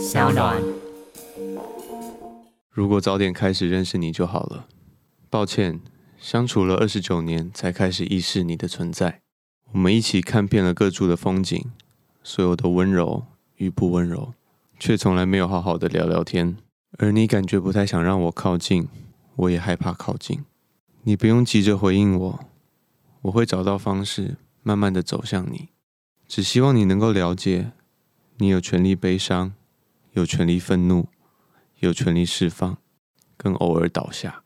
小暖。如果早点开始认识你就好了。抱歉，相处了二十九年才开始意识你的存在。我们一起看遍了各处的风景，所有的温柔与不温柔，却从来没有好好的聊聊天。而你感觉不太想让我靠近，我也害怕靠近。你不用急着回应我，我会找到方式，慢慢的走向你。只希望你能够了解，你有权利悲伤，有权利愤怒，有权利释放，跟偶尔倒下。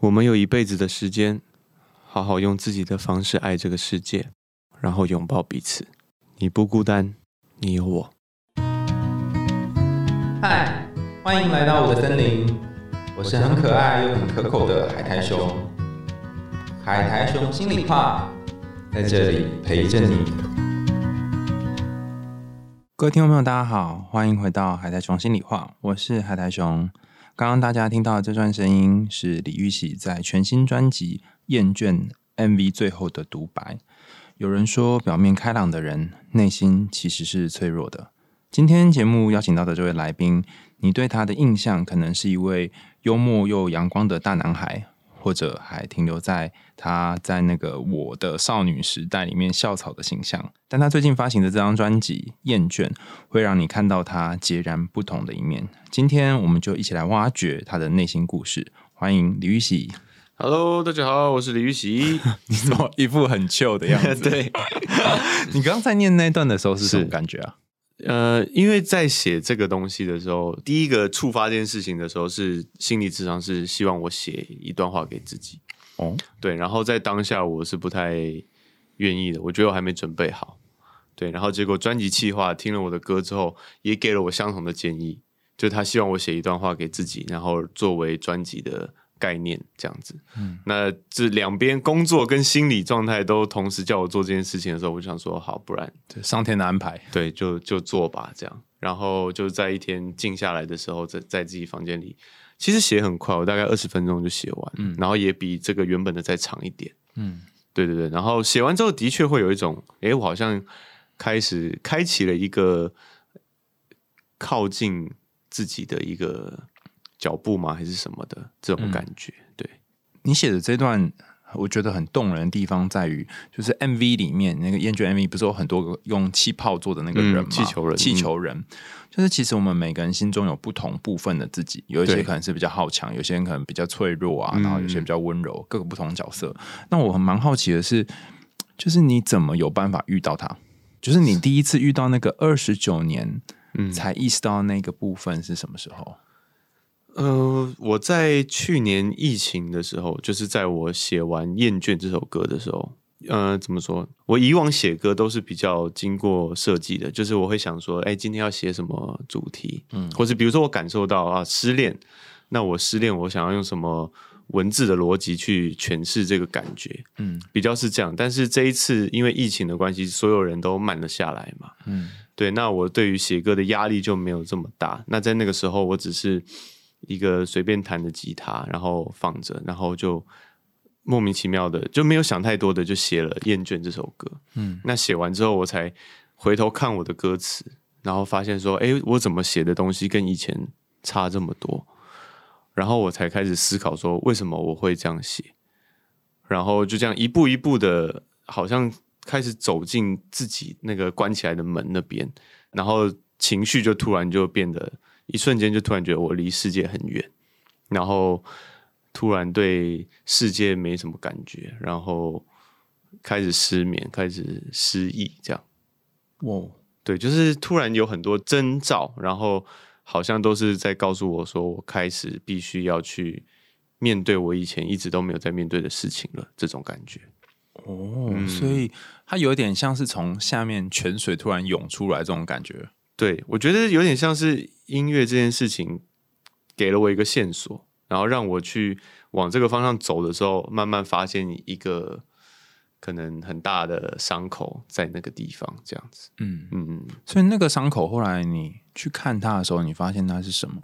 我们有一辈子的时间，好好用自己的方式爱这个世界，然后拥抱彼此。你不孤单，你有我。嗨，欢迎来到我的森林，我是很可爱又很可口的海苔熊。海苔熊心里话，在这里陪着你。各位听众朋友，大家好，欢迎回到海苔熊心里话，我是海苔熊。刚刚大家听到的这段声音是李玉玺在全新专辑《厌倦》MV 最后的独白。有人说，表面开朗的人，内心其实是脆弱的。今天节目邀请到的这位来宾，你对他的印象可能是一位幽默又阳光的大男孩，或者还停留在他在那个我的少女时代里面校草的形象。但他最近发行的这张专辑《厌倦》，会让你看到他截然不同的一面。今天我们就一起来挖掘他的内心故事。欢迎李玉玺。Hello，大家好，我是李玉玺。你怎么一副很 chill 的样子？对，你刚刚在念那段的时候是什么感觉啊？呃，因为在写这个东西的时候，第一个触发这件事情的时候，是心理智商是希望我写一段话给自己。哦，对，然后在当下我是不太愿意的，我觉得我还没准备好。对，然后结果专辑企划听了我的歌之后，也给了我相同的建议，就他希望我写一段话给自己，然后作为专辑的概念这样子。嗯，那这两边工作跟心理状态都同时叫我做这件事情的时候，我就想说，好，不然这上天的安排。对，就就做吧，这样。然后就在一天静下来的时候，在在自己房间里，其实写很快，我大概二十分钟就写完，嗯，然后也比这个原本的再长一点，嗯，对对对。然后写完之后，的确会有一种，诶，我好像开始开启了一个靠近自己的一个脚步吗，还是什么的这种感觉？对，你写的这段，我觉得很动人的地方在于，就是 MV 里面那个厌倦 MV 不是有很多个用气泡做的那个人吗？嗯气球人气球人，就是其实我们每个人心中有不同部分的自己，有一些可能是比较好强，有些人可能比较脆弱啊，嗯然后有些比较温柔，各个不同角色。那我很蛮好奇的是，就是你怎么有办法遇到他？就是你第一次遇到那个二十九年，嗯才意识到那个部分是什么时候？呃，我在去年疫情的时候，就是在我写完《厌倦》这首歌的时候，呃，怎么说？我以往写歌都是比较经过设计的，就是我会想说，哎，今天要写什么主题，嗯，或是比如说我感受到啊失恋，那我失恋，我想要用什么文字的逻辑去诠释这个感觉，嗯比较是这样。但是这一次因为疫情的关系，所有人都慢了下来嘛，嗯对，那我对于写歌的压力就没有这么大。那在那个时候，我只是一个随便弹的吉他，然后放着，然后就莫名其妙的就没有想太多的就写了《厌倦》这首歌。嗯那写完之后，我才回头看我的歌词，然后发现说，哎，我怎么写的东西跟以前差这么多？然后我才开始思考说，为什么我会这样写？然后就这样一步一步的，好像开始走进自己那个关起来的门那边，然后情绪就突然就变得，一瞬间就突然觉得我离世界很远，然后突然对世界没什么感觉，然后开始失眠，开始失忆，这样。哇，对，就是突然有很多征兆，然后好像都是在告诉我说，我开始必须要去面对我以前一直都没有在面对的事情了，这种感觉。哦，嗯所以它有点像是从下面泉水突然涌出来这种感觉。对我觉得有点像是音乐这件事情给了我一个线索，然后让我去往这个方向走的时候，慢慢发现一个可能很大的伤口在那个地方，这样子。嗯，嗯嗯，所以那个伤口后来你去看它的时候，你发现它是什么？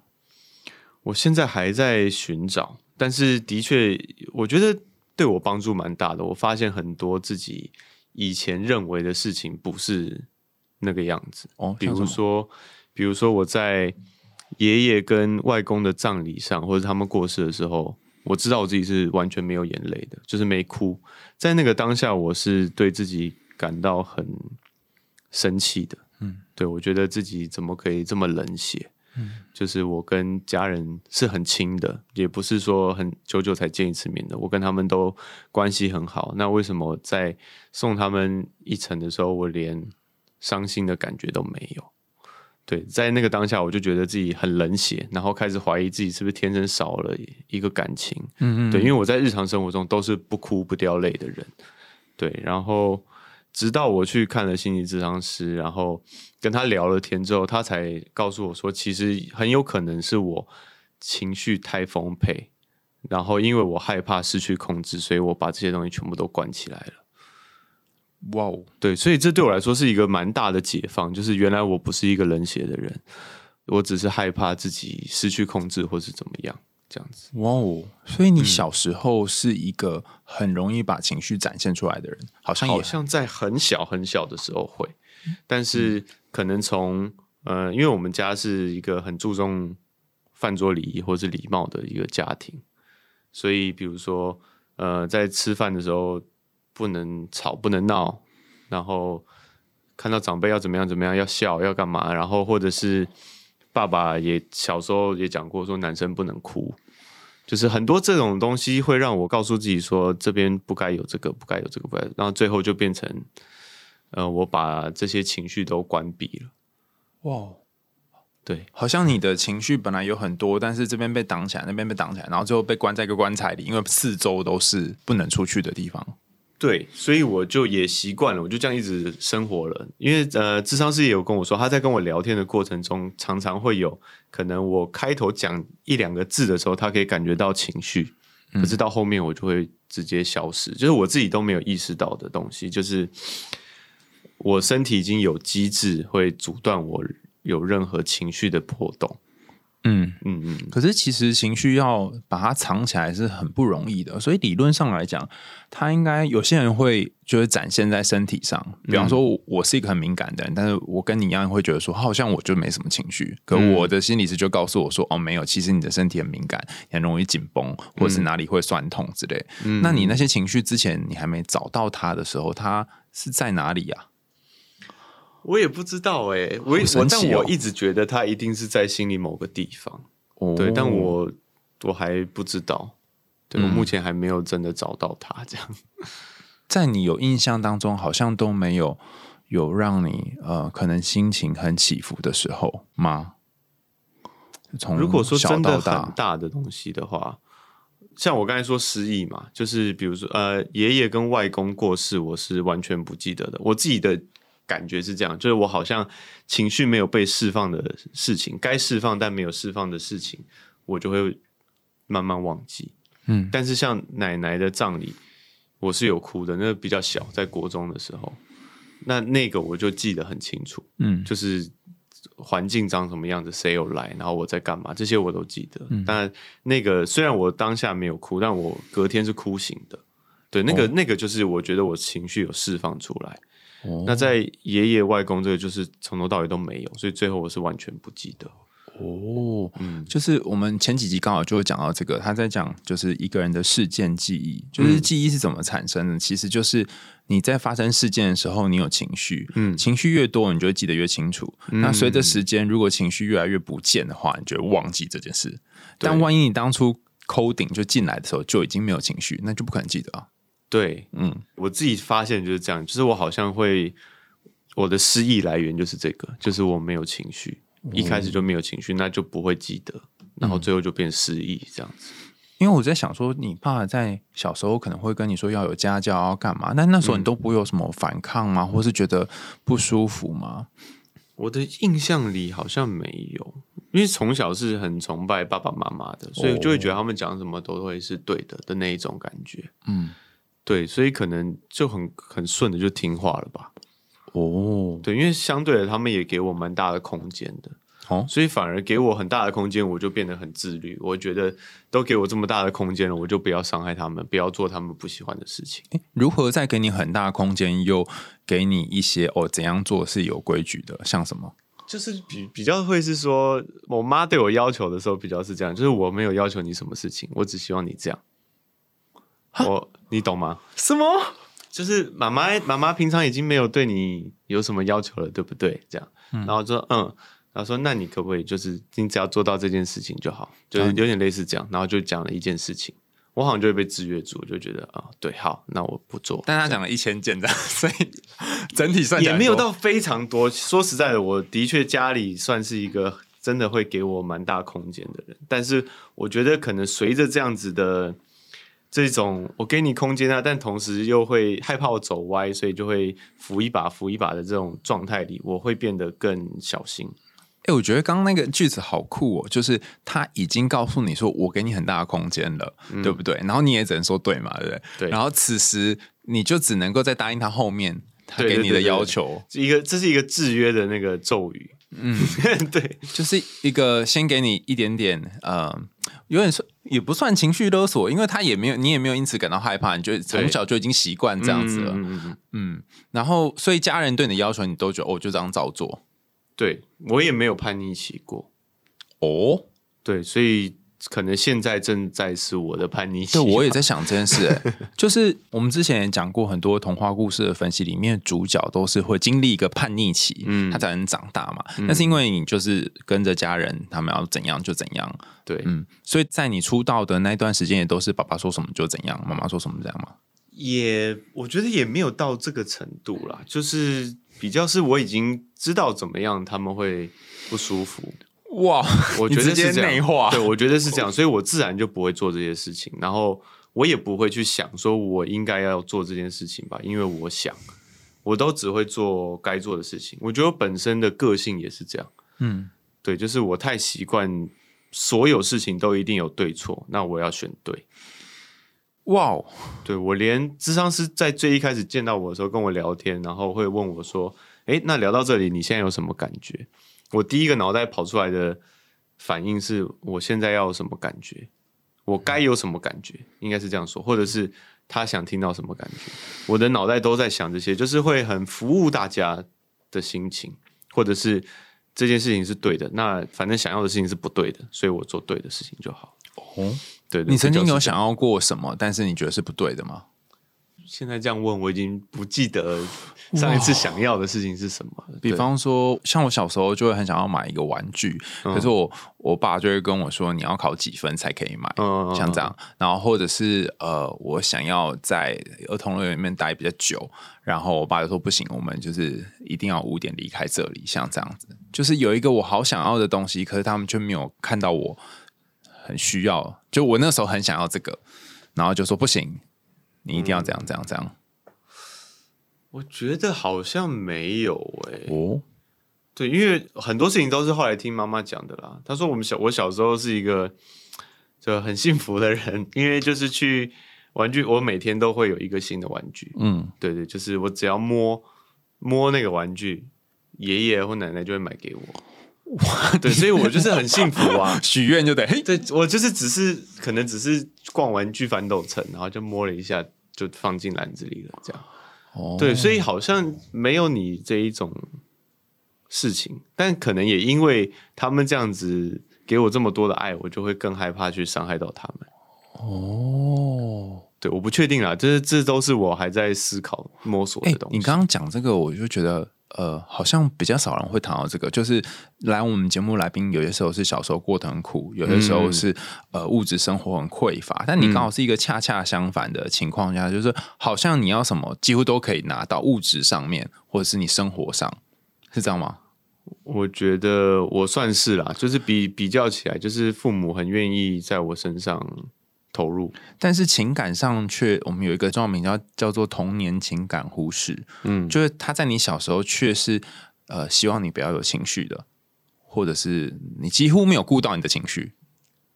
我现在还在寻找，但是的确，我觉得对我帮助蛮大的。我发现很多自己以前认为的事情不是那个样子。哦，比如说，比如说我在爷爷跟外公的葬礼上，或者他们过世的时候，我知道我自己是完全没有眼泪的，就是没哭。在那个当下，我是对自己感到很生气的。嗯，对我觉得自己怎么可以这么冷血？嗯，就是我跟家人是很亲的，也不是说很久久才见一次面的，我跟他们都关系很好。那为什么在送他们一程的时候，我连伤心的感觉都没有？对，在那个当下，我就觉得自己很冷血，然后开始怀疑自己是不是天生少了一个感情。嗯嗯，对，因为我在日常生活中都是不哭不掉泪的人。对，然后直到我去看了心理咨商师，然后跟他聊了天之后，他才告诉我说，其实很有可能是我情绪太丰沛，然后因为我害怕失去控制，所以我把这些东西全部都关起来了。哇哦，对，所以这对我来说是一个蛮大的解放，就是原来我不是一个冷血的人，我只是害怕自己失去控制或是怎么样这样子。哇哦，所以你小时候是一个很容易把情绪展现出来的人，好像好像在很小很小的时候会，但是可能从呃，因为我们家是一个很注重饭桌礼仪或是礼貌的一个家庭，所以比如说呃，在吃饭的时候。不能吵，不能闹，然后看到长辈要怎么样怎么样，要笑，要干嘛？然后或者是爸爸也小时候也讲过，说男生不能哭，就是很多这种东西会让我告诉自己说，这边不该有这个，不该有这个，不该。然后最后就变成，呃，我把这些情绪都关闭了。哇，对，好像你的情绪本来有很多，但是这边被挡起来，那边被挡起来，然后最后被关在一个棺材里，因为四周都是不能出去的地方。对，所以我就也习惯了，我就这样一直生活了。因为呃，智商师也有跟我说，他在跟我聊天的过程中，常常会有可能我开头讲一两个字的时候，他可以感觉到情绪，可是到后面我就会直接消失，就是我自己都没有意识到的东西，就是我身体已经有机制会阻断我有任何情绪的波动。嗯嗯嗯，可是其实情绪要把它藏起来是很不容易的，所以理论上来讲，它应该有些人会就是展现在身体上。比方说，我是一个很敏感的人，但是我跟你一样会觉得说，好像我就没什么情绪。可我的心理师就告诉我说，哦，没有，其实你的身体很敏感，很容易紧绷，或者是哪里会酸痛之类。那你那些情绪之前你还没找到它的时候，它是在哪里呀？我也不知道哎，我我但我一直觉得他一定是在心里某个地方，对，但我我还不知道，对我目前还没有真的找到他。这样，在你有印象当中，好像都没有有让你呃，可能心情很起伏的时候吗？从如果说真的很大的东西的话，像我刚才说失忆嘛，就是比如说呃，爷爷跟外公过世，我是完全不记得的，我自己的。感觉是这样，就是我好像情绪没有被释放的事情，该释放但没有释放的事情，我就会慢慢忘记。嗯，但是像奶奶的葬礼，我是有哭的，那个比较小，在国中的时候，那那个我就记得很清楚。嗯，就是环境长什么样子，谁有来，然后我在干嘛，这些我都记得。但那个虽然我当下没有哭，但我隔天是哭醒的。对，那个那个就是我觉得我情绪有释放出来。那在爷爷外公这个就是从头到尾都没有，所以最后我是完全不记得。哦，嗯，就是我们前几集刚好就会讲到这个，他在讲就是一个人的事件记忆，就是记忆是怎么产生的，其实就是你在发生事件的时候，你有情绪，嗯，情绪越多，你就会记得越清楚。那随着时间，如果情绪越来越不见的话，你就会忘记这件事。但万一你当初扣顶就进来的时候就已经没有情绪，那就不可能记得啊。对，嗯，我自己发现就是这样，就是我好像会，我的失忆来源就是这个，就是我没有情绪，一开始就没有情绪，那就不会记得，然后最后就变失忆这样子。因为我在想说，你爸在小时候可能会跟你说要有家教要干嘛，那那时候你都不会有什么反抗吗？或是觉得不舒服吗？我的印象里好像没有，因为从小是很崇拜爸爸妈妈的，所以就会觉得他们讲什么都会是对的的那一种感觉，嗯。对，所以可能就很很顺的就听话了吧。哦，对，因为相对的，他们也给我蛮大的空间的。哦，所以反而给我很大的空间，我就变得很自律。我觉得都给我这么大的空间了，我就不要伤害他们，不要做他们不喜欢的事情。如何在给你很大的空间，又给你一些哦怎样做是有规矩的？像什么？就是比比较会是说，我妈对我要求的时候比较是这样，就是我没有要求你什么事情，我只希望你这样。我你懂吗？什么？就是妈妈妈妈平常已经没有对你有什么要求了，对不对？这样，然后说嗯，然后说那你可不可以就是你只要做到这件事情就好，就是有点类似这样，然后就讲了一件事情，我好像就会被制约住，就觉得啊，对，好，那我不做。但他讲了一千件这样，所以整体算也没有到非常多。说实在的，我的确家里算是一个真的会给我蛮大空间的人，但是我觉得可能随着这样子的。这种我给你空间啊，但同时又会害怕我走歪，所以就会扶一把扶一把的这种状态里，我会变得更小心。哎，我觉得刚刚那个句子好酷哦，就是他已经告诉你说我给你很大的空间了，对不对？然后你也只能说对嘛，对不对？对。然后此时你就只能够再答应他后面他给你的要求，一个这是一个制约的那个咒语。嗯，对，就是一个先给你一点点，呃，有点算也不算情绪勒索，因为他也没有，你也没有因此感到害怕，你就从小就已经习惯这样子了，嗯嗯，然后所以家人对你的要求，你都觉得哦，就这样照做，对我也没有叛逆期过，哦，对，所以。可能现在正在是我的叛逆期。对，我也在想这件事。哎，就是我们之前也讲过很多童话故事的分析，里面主角都是会经历一个叛逆期，嗯，他才能长大嘛。那是因为你就是跟着家人，他们要怎样就怎样。对，嗯，所以在你出道的那段时间，也都是爸爸说什么就怎样，妈妈说什么这样嘛？也，我觉得也没有到这个程度啦，就是比较是我已经知道怎么样他们会不舒服。哇，我觉得是这样。对，我觉得是这样，所以我自然就不会做这些事情，然后我也不会去想说我应该要做这件事情吧，因为我想，我都只会做该做的事情。我觉得我本身的个性也是这样，嗯，对，就是我太习惯所有事情都一定有对错，那我要选对。哇，对我连智商师在最一开始见到我的时候跟我聊天，然后会问我说：“哎，那聊到这里，你现在有什么感觉？”我第一个脑袋跑出来的反应是我现在要什么感觉，我该有什么感觉，应该是这样说，或者是他想听到什么感觉，我的脑袋都在想这些，就是会很服务大家的心情，或者是这件事情是对的，那反正想要的事情是不对的，所以我做对的事情就好。哦，对，你曾经有想要过什么，但是你觉得是不对的吗？现在这样问，我已经不记得上一次想要的事情是什么。比方说，像我小时候就会很想要买一个玩具，可是我我爸就会跟我说，你要考几分才可以买，像这样。然后或者是呃，我想要在儿童乐园里面待比较久，然后我爸就说不行，我们就是一定要五点离开这里，像这样子。就是有一个我好想要的东西，可是他们却没有看到我很需要。就我那时候很想要这个，然后就说不行。你一定要这样这样这样，我觉得好像没有哎哦，对，因为很多事情都是后来听妈妈讲的啦。她说我们小我小时候是一个就很幸福的人，因为就是去玩具，我每天都会有一个新的玩具。嗯，对对，就是我只要摸摸那个玩具，爷爷或奶奶就会买给我。哇，对，所以我就是很幸福啊，许愿就得，对我就是只是可能只是逛玩具反斗城，然后就摸了一下。就放进篮子里了，这样。哦，对，所以好像没有你这一种事情，但可能也因为他们这样子给我这么多的爱，我就会更害怕去伤害到他们。哦，对，我不确定啊，这这都是我还在思考摸索的东西。你刚刚讲这个，我就觉得。呃，好像比较少人会谈到这个，就是来我们节目来宾，有些时候是小时候过得很苦，有的时候是呃物质生活很匮乏，但你刚好是一个恰恰相反的情况下，就是好像你要什么几乎都可以拿到物质上面，或者是你生活上，是这样吗？我觉得我算是啦，就是比比较起来，就是父母很愿意在我身上。投入，但是情感上却我们有一个重要名叫叫做童年情感忽视，嗯，就是他在你小时候却是呃希望你不要有情绪的，或者是你几乎没有顾到你的情绪，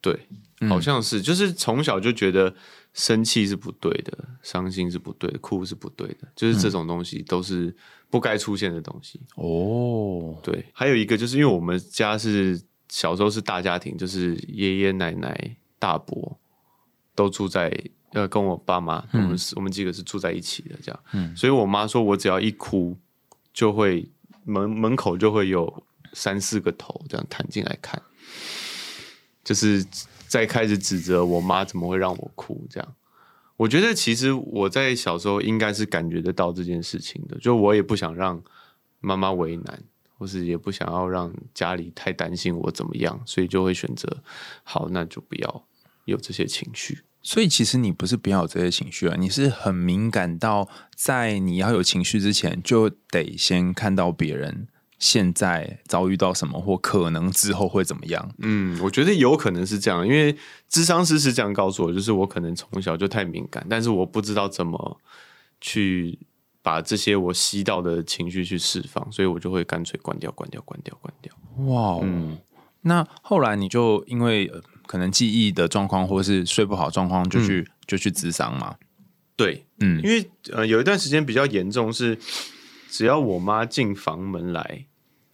对，好像是，就是从小就觉得生气是不对的，伤心是不对的，哭是不对的，就是这种东西都是不该出现的东西。哦，对，还有一个就是因为我们家是小时候是大家庭，就是爷爷奶奶、大伯。都住在呃，跟我爸妈，我们是我们几个是住在一起的，这样。嗯，所以我妈说我只要一哭，就会门门口就会有三四个头这样探进来看，就是在开始指责我妈怎么会让我哭这样。我觉得其实我在小时候应该是感觉得到这件事情的，就我也不想让妈妈为难，或是也不想要让家里太担心我怎么样，所以就会选择好，那就不要有这些情绪。所以其实你不是不要有这些情绪啊，你是很敏感到在你要有情绪之前，就得先看到别人现在遭遇到什么，或可能之后会怎么样。嗯，我觉得有可能是这样，因为智商师是这样告诉我，就是我可能从小就太敏感，但是我不知道怎么去把这些我吸到的情绪去释放，所以我就会干脆关掉、关掉、关掉、关掉。哇，嗯，那后来你就因为呃可能记忆的状况，或是睡不好状况，就去、就去咨商嘛。对，嗯因为呃有一段时间比较严重是，只要我妈进房门来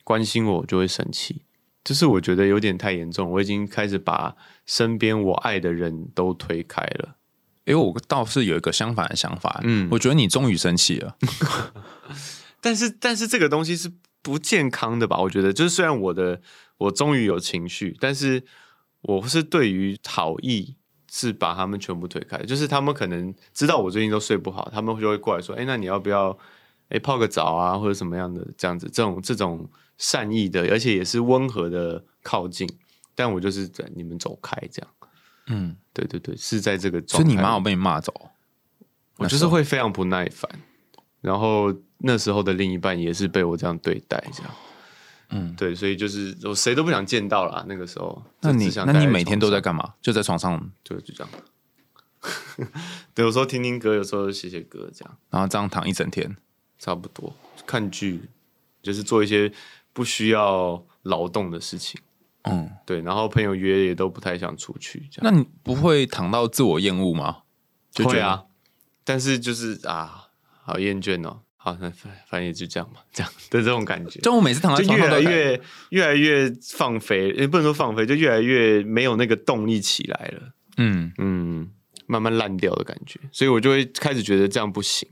关心我，我就会生气。就是我觉得有点太严重，我已经开始把身边我爱的人都推开了。因为我倒是有一个相反的想法，嗯我觉得你终于生气了。但是，但是这个东西是不健康的吧？我觉得，就是虽然我的我终于有情绪，但是我是对于好意是把他们全部推开。就是他们可能知道我最近都睡不好，他们就会过来说：“哎、那你要不要哎、泡个澡啊，或者什么样的这样子？”这种这种善意的，而且也是温和的靠近。但我就是在你们走开这样。嗯，对对对，是在这个所以。你妈有被你骂走？我就是会非常不耐烦，然后那时候的另一半也是被我这样对待，这样，嗯，对，所以就是我谁都不想见到啦。那个时候，那你那你每天都在床干嘛？就在床上，上，对，就这样。对，有时候听听歌，有时候写写歌，这样然后这样躺一整天。差不多。看剧，就是做一些不需要劳动的事情。嗯，对，然后朋友约也都不太想出去，这样。那你不会躺到自我厌恶吗？会啊，但是就是啊，好厌倦哦。好，那反反正也就这样吧，这样的这种感觉。就我每次躺在就越床上都感来越越来越放飞，也不能说放飞，就越来越没有那个动力起来了。嗯，嗯，慢慢烂掉的感觉，所以我就会开始觉得这样不行，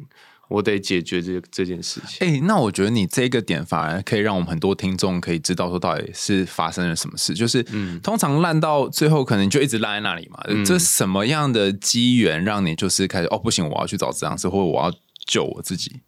我得解决这这件事情。哎、那我觉得你这个点反而可以让我们很多听众可以知道说到底是发生了什么事。就是，嗯通常烂到最后可能就一直烂在那里嘛。这什么样的机缘让你就是开始哦不行，我要去找治疗师，或者我要救我自己？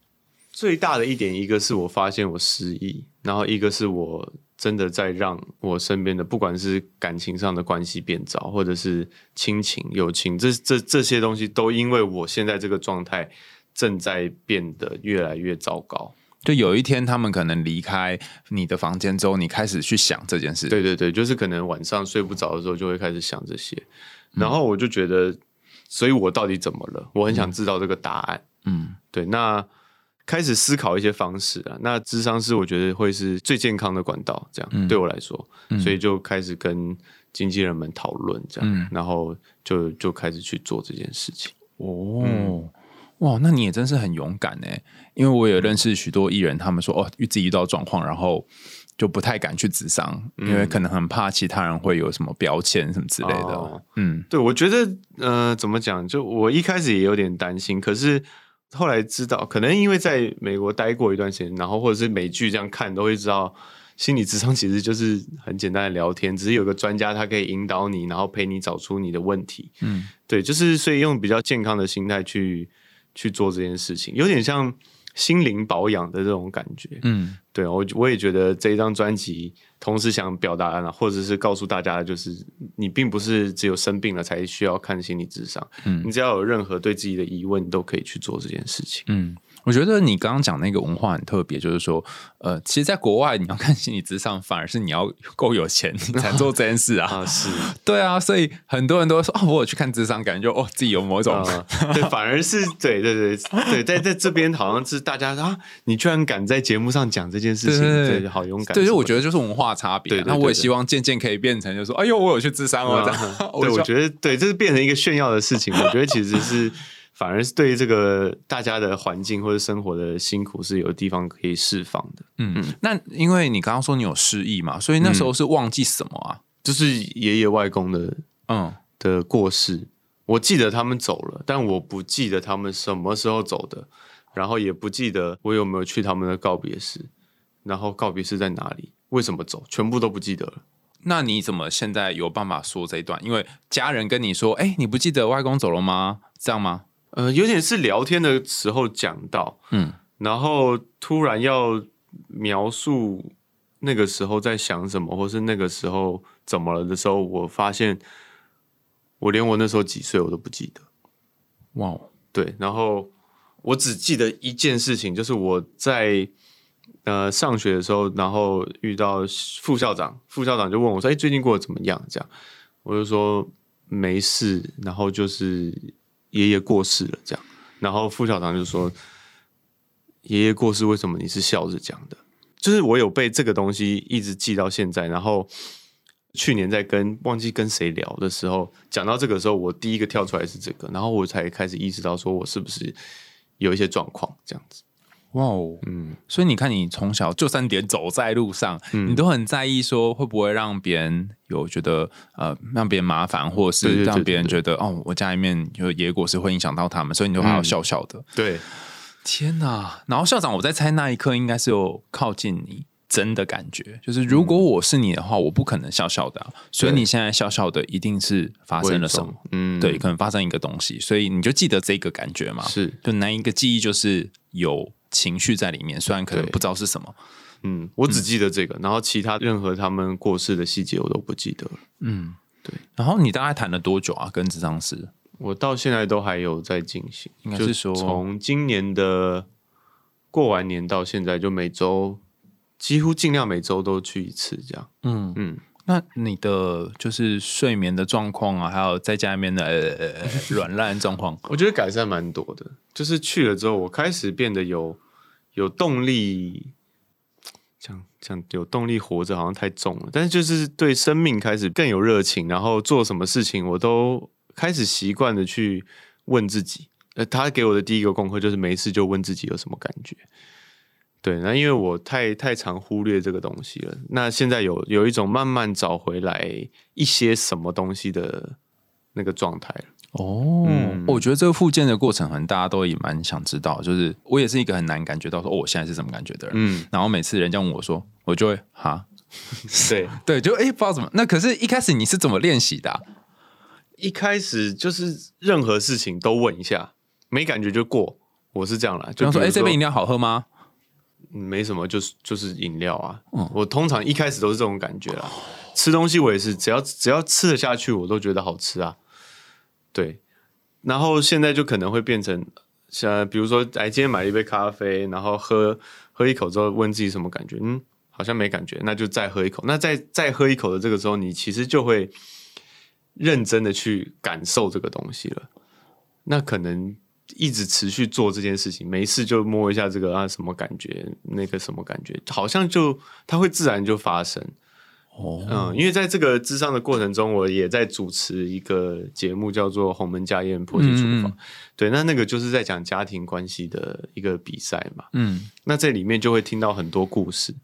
最大的一点，一个是我发现我失忆，然后一个是我真的在让我身边的，不管是感情上的关系变糟，或者是亲情、友情，这这这些东西，都因为我现在这个状态正在变得越来越糟糕。就有一天他们可能离开你的房间之后，你开始去想这件事。对对对，就是可能晚上睡不着的时候，就会开始想这些，然后我就觉得，所以我到底怎么了？我很想知道这个答案。嗯对，那开始思考一些方式啊。那智商是我觉得会是最健康的管道，这样、嗯对我来说，所以就开始跟经纪人们讨论，这样，嗯然后就就开始去做这件事情。哦，哇，那你也真是很勇敢哎！因为我也认识许多艺人，他们说哦，自己遇到状况，然后就不太敢去智商，因为可能很怕其他人会有什么标签什么之类的。哦嗯对，我觉得呃，怎么讲？就我一开始也有点担心，可是后来知道，可能因为在美国待过一段时间，然后或者是美剧这样看，都会知道心理智商其实就是很简单的聊天，只是有个专家他可以引导你，然后陪你找出你的问题。嗯对，就是所以用比较健康的心态去去做这件事情，有点像心灵保养的这种感觉。嗯对我我也觉得这一张专辑，同时想表达的，或者是告诉大家，就是你并不是只有生病了才需要看心理智商，嗯你只要有任何对自己的疑问，你都可以去做这件事情。嗯。我觉得你刚刚讲那个文化很特别，就是说，呃，其实，在国外你要看心理咨商，反而是你要够有钱，你才做这件事啊。啊，是 对啊，所以很多人都会说，哦，我有去看智商，感觉就哦，自己有某种啊、对，反而是对对对对，在在这边好像是大家啊，你居然敢在节目上讲这件事情，对好勇敢。对，就我得。觉得就是文化差别啊。对对对那我也希望渐渐可以变成，就是说，哎呦，我有去智商哦，这样。对，我得觉得对，这是变成一个炫耀的事情。我觉得其实是反而是对这个大家的环境或者生活的辛苦是有地方可以释放的。嗯，那因为你刚刚说你有失忆嘛，所以那时候是忘记什么啊？就是爷爷外公的嗯的过世，我记得他们走了，但我不记得他们什么时候走的，然后也不记得我有没有去他们的告别式，然后告别式在哪里，为什么走，全部都不记得了。那你怎么现在有办法说这一段？因为家人跟你说，哎、你不记得外公走了吗？这样吗？呃，有点是聊天的时候讲到，嗯，然后突然要描述那个时候在想什么，或是那个时候怎么了的时候，我发现我连我那时候几岁我都不记得。哇哦，对，然后我只记得一件事情，就是我在呃上学的时候，然后遇到副校长，副校长就问我说：“哎，最近过得怎么样？”这样，我就说没事，然后就是爷爷过世了，这样，然后副校长就说：“爷爷过世，为什么你是笑着讲的？”就是我有被这个东西一直记到现在，然后。去年在跟忘记跟谁聊的时候，讲到这个时候，我第一个跳出来是这个，然后我才开始意识到，说我是不是有一些状况这样子。哇哦，嗯，所以你看，你从小就算点走在路上，嗯。你都很在意说会不会让别人有觉得呃让别人麻烦，或是让别人觉得哦，我家里面有野果是会影响到他们，所以你就还要嗯。笑笑的。对，天哪！然后校长，我在猜那一刻应该是有靠近你真的感觉，就是如果我是你的话，我不可能笑笑的啊、所以你现在笑笑的，一定是发生了什么？嗯，对，可能发生一个东西，所以你就记得这个感觉嘛。是，就那一个记忆就是有情绪在里面，虽然可能不知道是什么。嗯，我只记得这个，然后其他任何他们过世的细节我都不记得了。嗯，对。然后你大概谈了多久啊？跟智商师？我到现在都还有在进行，就是应该说从今年的过完年到现在，就每周几乎尽量每周都去一次，这样。嗯嗯，那你的就是睡眠的状况啊，还有在家里面的软烂状况，我觉得改善蛮多的，就是去了之后，我开始变得有有动力，讲讲有动力活着好像太重了，但是就是对生命开始更有热情，然后做什么事情我都开始习惯的去问自己。呃，他给我的第一个功课就是没事就问自己有什么感觉。对，那因为我太太常忽略这个东西了，那现在有有一种慢慢找回来一些什么东西的那个状态了。哦，嗯我觉得这个复健的过程，可能大家都也蛮想知道。就是我也是一个很难感觉到说，哦，我现在是什么感觉的人。嗯，然后每次人家问我说，我就会哈，对，对，就哎、不知道怎么。那可是一开始你是怎么练习的啊、一开始就是任何事情都问一下，没感觉就过。我是这样啦，就说，哎、这杯饮料好喝吗？嗯没什么，就是就是饮料啊。嗯我通常一开始都是这种感觉啦。吃东西我也是，只要只要吃得下去，我都觉得好吃啊。对，然后现在就可能会变成像比如说，哎，今天买了一杯咖啡，然后喝喝一口之后，问自己什么感觉？嗯，好像没感觉，那就再喝一口。那再再喝一口的这个时候，你其实就会认真的去感受这个东西了。那可能一直持续做这件事情，没事就摸一下这个啊，什么感觉，那个什么感觉，好像就它会自然就发生。哦，嗯，因为在这个智商的过程中，我也在主持一个节目，叫做《鸿门家宴破解厨房》对，那那个就是在讲家庭关系的一个比赛嘛。嗯，那这里面就会听到很多故事。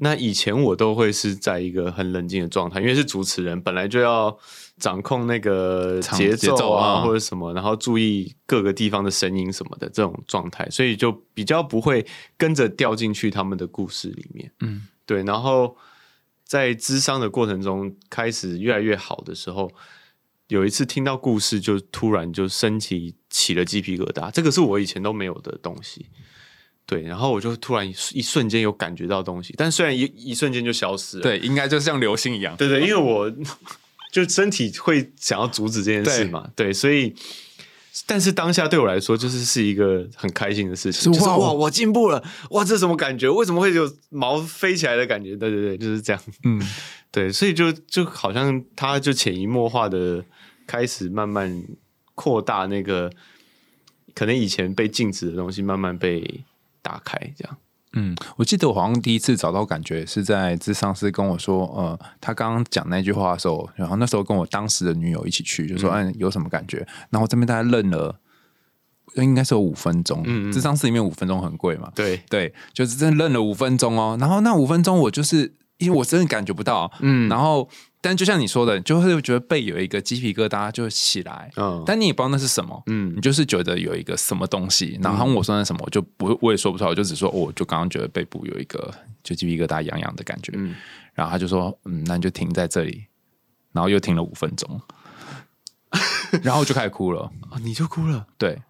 那以前我都会是在一个很冷静的状态，因为是主持人，本来就要掌控那个场节奏节奏啊，啊或者什么，然后注意各个地方的声音什么的这种状态，所以就比较不会跟着掉进去他们的故事里面。嗯，对。然后在咨商的过程中，开始越来越好的时候，有一次听到故事，就突然就升起起了鸡皮疙瘩，这个是我以前都没有的东西。对，然后我就突然一一瞬间有感觉到东西，但虽然一一瞬间就消失了，对，应该就像流星一样。对对，因为我 就身体会想要阻止这件事嘛，对，所以。但是当下对我来说，就是是一个很开心的事情，就是是哇哇，我进步了，哇，这什么感觉？为什么会有毛飞起来的感觉？对对对，就是这样。嗯，对，所以就就好像它就潜移默化的开始慢慢扩大那个可能以前被禁止的东西，慢慢被打开，这样。嗯，我记得我好像第一次找到感觉是在智商师跟我说，呃，他刚刚讲那句话的时候，然后那时候跟我当时的女友一起去，就说，嗯、有什么感觉？然后我这边大概愣了，应该是有五分钟。嗯嗯智商室里面五分钟很贵嘛，对，对，就是真的愣了五分钟哦。然后那五分钟我就是因为我真的感觉不到，嗯然后但就像你说的，就会觉得背有一个鸡皮疙瘩就起来，嗯但你也不知道那是什么，嗯你就是觉得有一个什么东西，然后我说那什么，我就不我也说不出来，我就只说、哦我就刚刚觉得背部有一个就鸡皮疙瘩痒痒的感觉，嗯然后他就说嗯，那你就停在这里，然后又停了五分钟，然后就开始哭了，啊，你就哭了。对。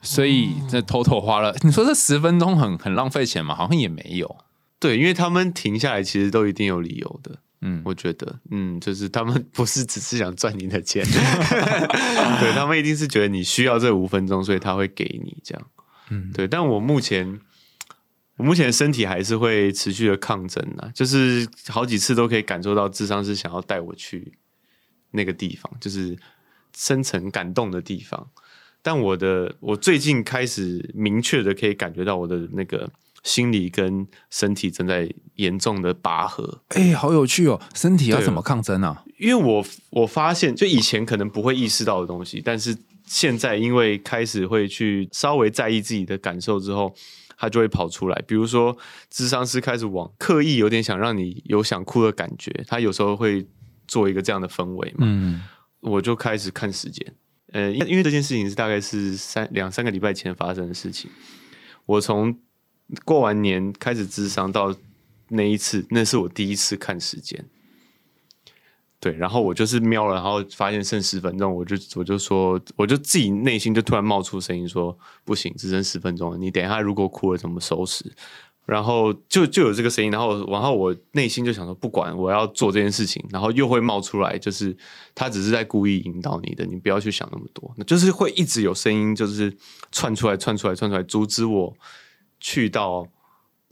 所以这偷偷花了，你说这十分钟很很浪费钱吗？好像也没有。对，因为他们停下来其实都一定有理由的。嗯，我觉得，嗯，就是他们 不是只是想赚你的钱，对他们一定是觉得你需要这五分钟，所以他会给你这样。嗯对。但我目前，我目前身体还是会持续的抗争啊，就是好几次都可以感受到智商是想要带我去那个地方，就是深层感动的地方。但我的，我最近开始明确的可以感觉到我的那个心理跟身体正在严重的拔河。哎、好有趣哦！身体要怎么抗争啊？因为我我发现，就以前可能不会意识到的东西，但是现在因为开始会去稍微在意自己的感受之后，它就会跑出来。比如说，智商师开始往刻意有点想让你有想哭的感觉，他有时候会做一个这样的氛围嘛，嗯我就开始看时间。呃，因因为这件事情是大概是三两三个礼拜前发生的事情，我从过完年开始智商到那一次，那是我第一次看时间。对，然后我就是瞄了，然后发现剩十分钟，我就我就说，我就自己内心就突然冒出声音说：“不行，只剩十分钟了，你等一下如果哭了怎么收拾？”然后就就有这个声音，然后然后我内心就想说，不管我要做这件事情，然后又会冒出来，就是他只是在故意引导你的，你不要去想那么多，那就是会一直有声音，就是窜出来、窜出来、窜出来，阻止我去到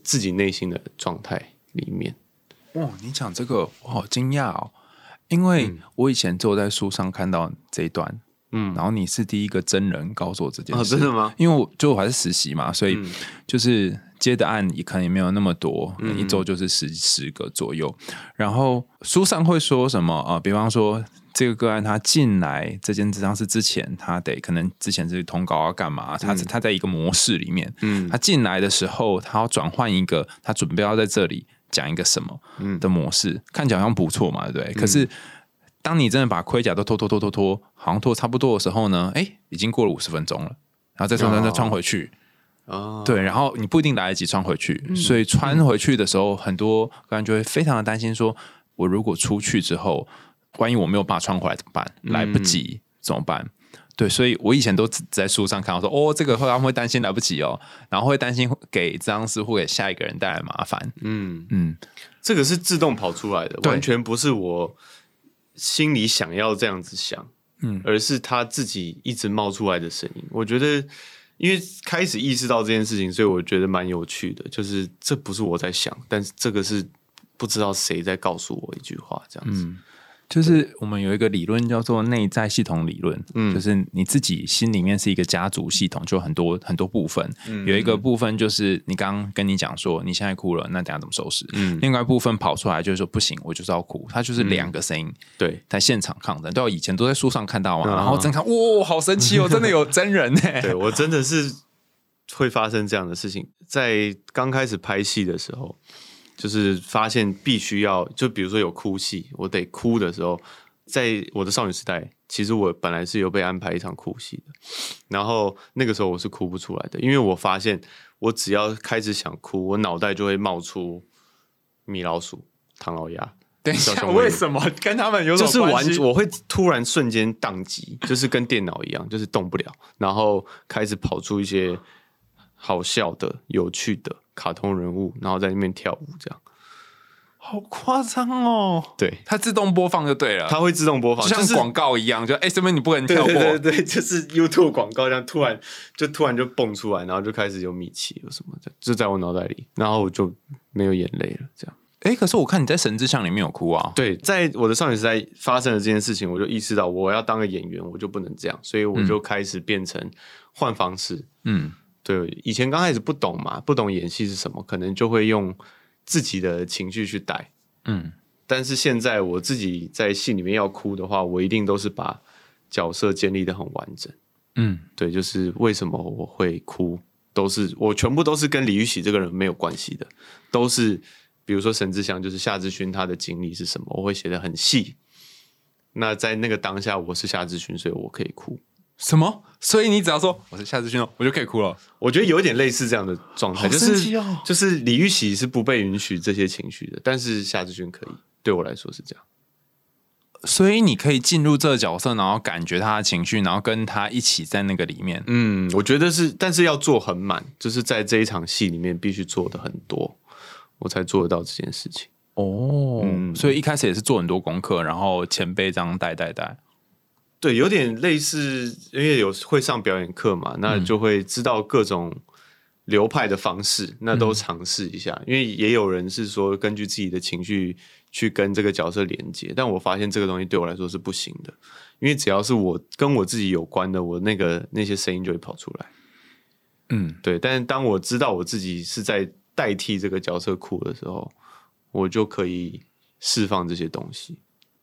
自己内心的状态里面。哇，你讲这个我好惊讶哦，因为我以前只有在书上看到这一段，嗯，然后你是第一个真人告诉我这件哦，事，真的吗？因为我就我还是实习嘛，所以嗯就是接的案也可能也没有那么多，嗯一周就是十十个左右。然后书上会说什么啊、呃比方说这个个案他进来这间智商室之前，他得可能之前是通告要干嘛，他他在一个模式里面，嗯。他进来的时候，他要转换一个，他准备要在这里讲一个什么嗯。的模式，看起来好像不错嘛，对不对？可是当你真的把盔甲都脱脱脱脱脱，好像脱差不多的时候呢，哎，已经过了五十分钟了，然后再穿穿再穿回去，哦，对，然后你不一定来得及穿回去，所以穿回去的时候，很多个人就会非常的担心说，我如果出去之后，万一我没有办法穿回来怎么办？来不及怎么办？对，所以我以前都只在书上看到说，哦，这个会他们会担心来不及哦，然后会担心给这样师或给下一个人带来麻烦。嗯，嗯，这个是自动跑出来的，完全不是我心里想要这样子想，嗯而是他自己一直冒出来的声音。我觉得，因为开始意识到这件事情，所以我觉得蛮有趣的。就是这不是我在想，但是这个是不知道谁在告诉我一句话，这样子。就是我们有一个理论叫做内在系统理论，嗯。就是你自己心里面是一个家族系统，就很多很多部分，嗯。有一个部分就是你刚刚跟你讲说你现在哭了，那等一下怎么收拾？嗯。另外一部分跑出来就是说不行，我就是要哭，它就是两个声音对。在现场抗争，对啊，以前都在书上看到嘛，嗯然后真看，哇，好神奇哦，真的有真人呢，对，我真的是会发生这样的事情。在刚开始拍戏的时候，就是发现必须要，就比如说有哭戏，我得哭的时候，在我的少女时代，其实我本来是有被安排一场哭戏的，然后那个时候我是哭不出来的，因为我发现我只要开始想哭，我脑袋就会冒出米老鼠、唐老鸭。等一下，为什么？跟他们有什就是完我会突然瞬间宕机，就是跟电脑一样，就是动不了，然后开始跑出一些好笑的、有趣的卡通人物，然后在那边跳舞，这样。好夸张哦，对，它自动播放就对了，它会自动播放，就像广告一样，就哎，这边你不能跳过，对对对对，就是 YouTube 广告这样，突然就突然就蹦出来，然后就开始有米奇有什么的，就在我脑袋里，然后我就没有眼泪了，这样。哎，可是我看你在神之像里面有哭啊，对，在我的少女时代发生了这件事情，我就意识到我要当个演员，我就不能这样，所以我就开始变成换方式。嗯对，以前刚开始不懂嘛，不懂演戏是什么，可能就会用自己的情绪去带。嗯但是现在我自己在戏里面要哭的话，我一定都是把角色建立的很完整。嗯对，就是为什么我会哭，都是我全部都是跟李玉玺这个人没有关系的，都是比如说沈志祥就是夏志勋他的经历是什么，我会写的很细。那在那个当下，我是夏志勋，所以我可以哭。什么？所以你只要说我是夏志勋哦，我就可以哭了。我觉得有点类似这样的状态，好就是就是李玉玺是不被允许这些情绪的，但是夏志勋可以。对我来说是这样。所以你可以进入这个角色，然后感觉他的情绪，然后跟他一起在那个里面。嗯，我觉得是，但是要做很满，就是在这一场戏里面必须做的很多，我才做得到这件事情。哦，所以一开始也是做很多功课，然后前辈这样带带带。对，有点类似，因为有会上表演课嘛，那就会知道各种流派的方式，那都尝试一下。因为也有人是说根据自己的情绪去跟这个角色连接，但我发现这个东西对我来说是不行的，因为只要是我跟我自己有关的，我那个那些声音就会跑出来。嗯，对，但是当我知道我自己是在代替这个角色哭的时候，我就可以释放这些东西。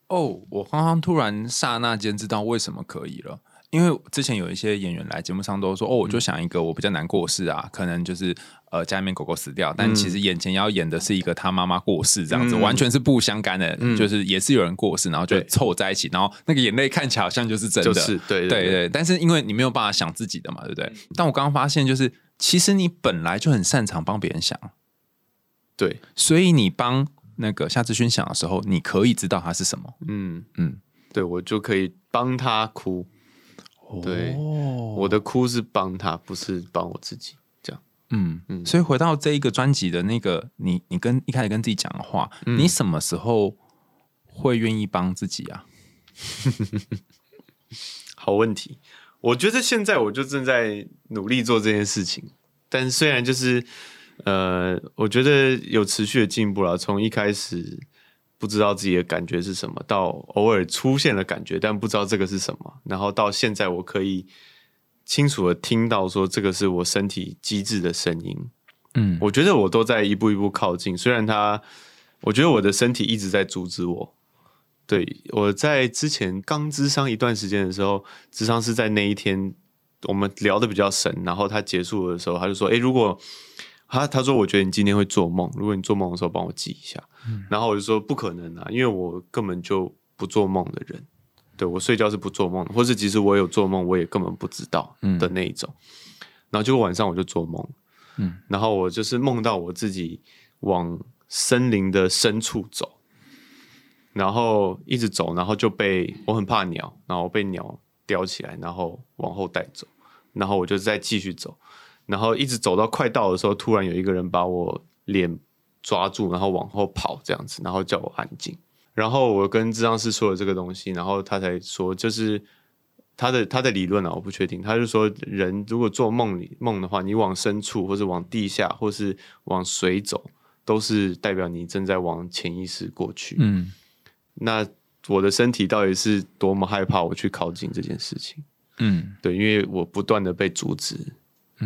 哦，我刚刚突然刹那间知道为什么可以了。因为之前有一些演员来节目上都说，哦，我就想一个我比较难过的事啊，可能就是呃家里面狗狗死掉，但其实眼前要演的是一个他妈妈过世这样子，嗯。完全是不相干的，就是也是有人过世，然后就凑在一起，然后那个眼泪看起来好像就是真的，就是对对对，但是因为你没有办法想自己的嘛，对不对？但我刚刚发现，就是其实你本来就很擅长帮别人想，对，所以你帮那个夏志勋想的时候，你可以知道他是什么。嗯嗯，对我就可以帮他哭。对哦我的哭是帮他，不是帮我自己。这样，嗯嗯，所以回到这一个专辑的那个，你你跟一开始跟自己讲的话，你什么时候会愿意帮自己啊？好问题。我觉得现在我就正在努力做这件事情，但虽然就是呃，我觉得有持续的进步了。从一开始不知道自己的感觉是什么，到偶尔出现了感觉，但不知道这个是什么，然后到现在我可以清楚的听到说这个是我身体机制的声音。嗯我觉得我都在一步一步靠近，虽然他，我觉得我的身体一直在阻止我。对，我在之前刚智商一段时间的时候，智商是在那一天我们聊的比较深，然后他结束的时候，他就说：“诶，如果他他说我觉得你今天会做梦，如果你做梦的时候帮我记一下。然后我就说：“不可能啊，因为我根本就不做梦的人，对我睡觉是不做梦的，或是即使我有做梦，我也根本不知道的那一种。然后结果晚上我就做梦，嗯，然后我就是梦到我自己往森林的深处走。然后一直走，然后就被我很怕鸟，然后被鸟叼起来，然后往后带走，然后我就再继续走，然后一直走到快到的时候，突然有一个人把我脸抓住，然后往后跑这样子，然后叫我安静。然后我跟智商师说了这个东西，然后他才说，就是他的他的理论啊，我不确定。他就说，人如果做梦里梦的话，你往深处，或是往地下，或是往水走，都是代表你正在往潜意识过去。嗯那我的身体到底是多么害怕我去靠近这件事情？嗯，对，因为我不断的被阻止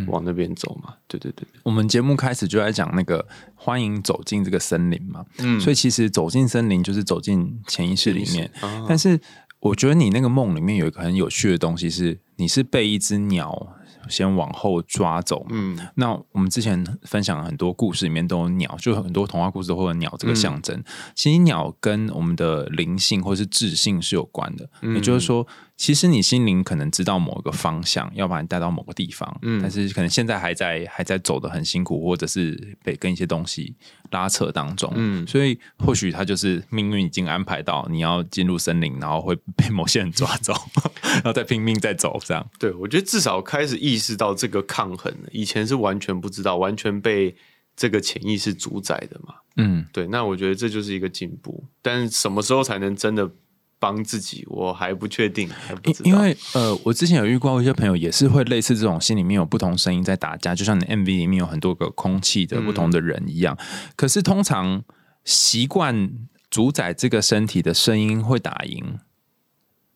往那边走嘛。对对对。对，我们节目开始就在讲那个欢迎走进这个森林嘛，嗯。所以其实走进森林就是走进潜意识里面。啊。但是我觉得你那个梦里面有一个很有趣的东西是，你是被一只鸟先往后抓走。嗯。那我们之前分享很多故事里面都有鸟，就很多童话故事都会有鸟这个象征。其实鸟跟我们的灵性或是智性是有关的，也就是说，其实你心灵可能知道某一个方向，要把你带到某个地方，嗯但是可能现在还在还在走的很辛苦，或者是被跟一些东西拉扯当中。嗯所以或许他就是命运已经安排到你要进入森林，然后会被某些人抓走，然后再拼命再走这样。对，我觉得至少开始意识到这个抗衡了，以前是完全不知道，完全被这个潜意识主宰的嘛。嗯，对，那我觉得这就是一个进步，但是什么时候才能真的帮自己，我还不确定，还不知道。因因为呃，我之前有遇过一些朋友，也是会类似这种心里面有不同声音在打架，就像你 MV 里面有很多个空气的不同的人一样。可是通常习惯主宰这个身体的声音会打赢，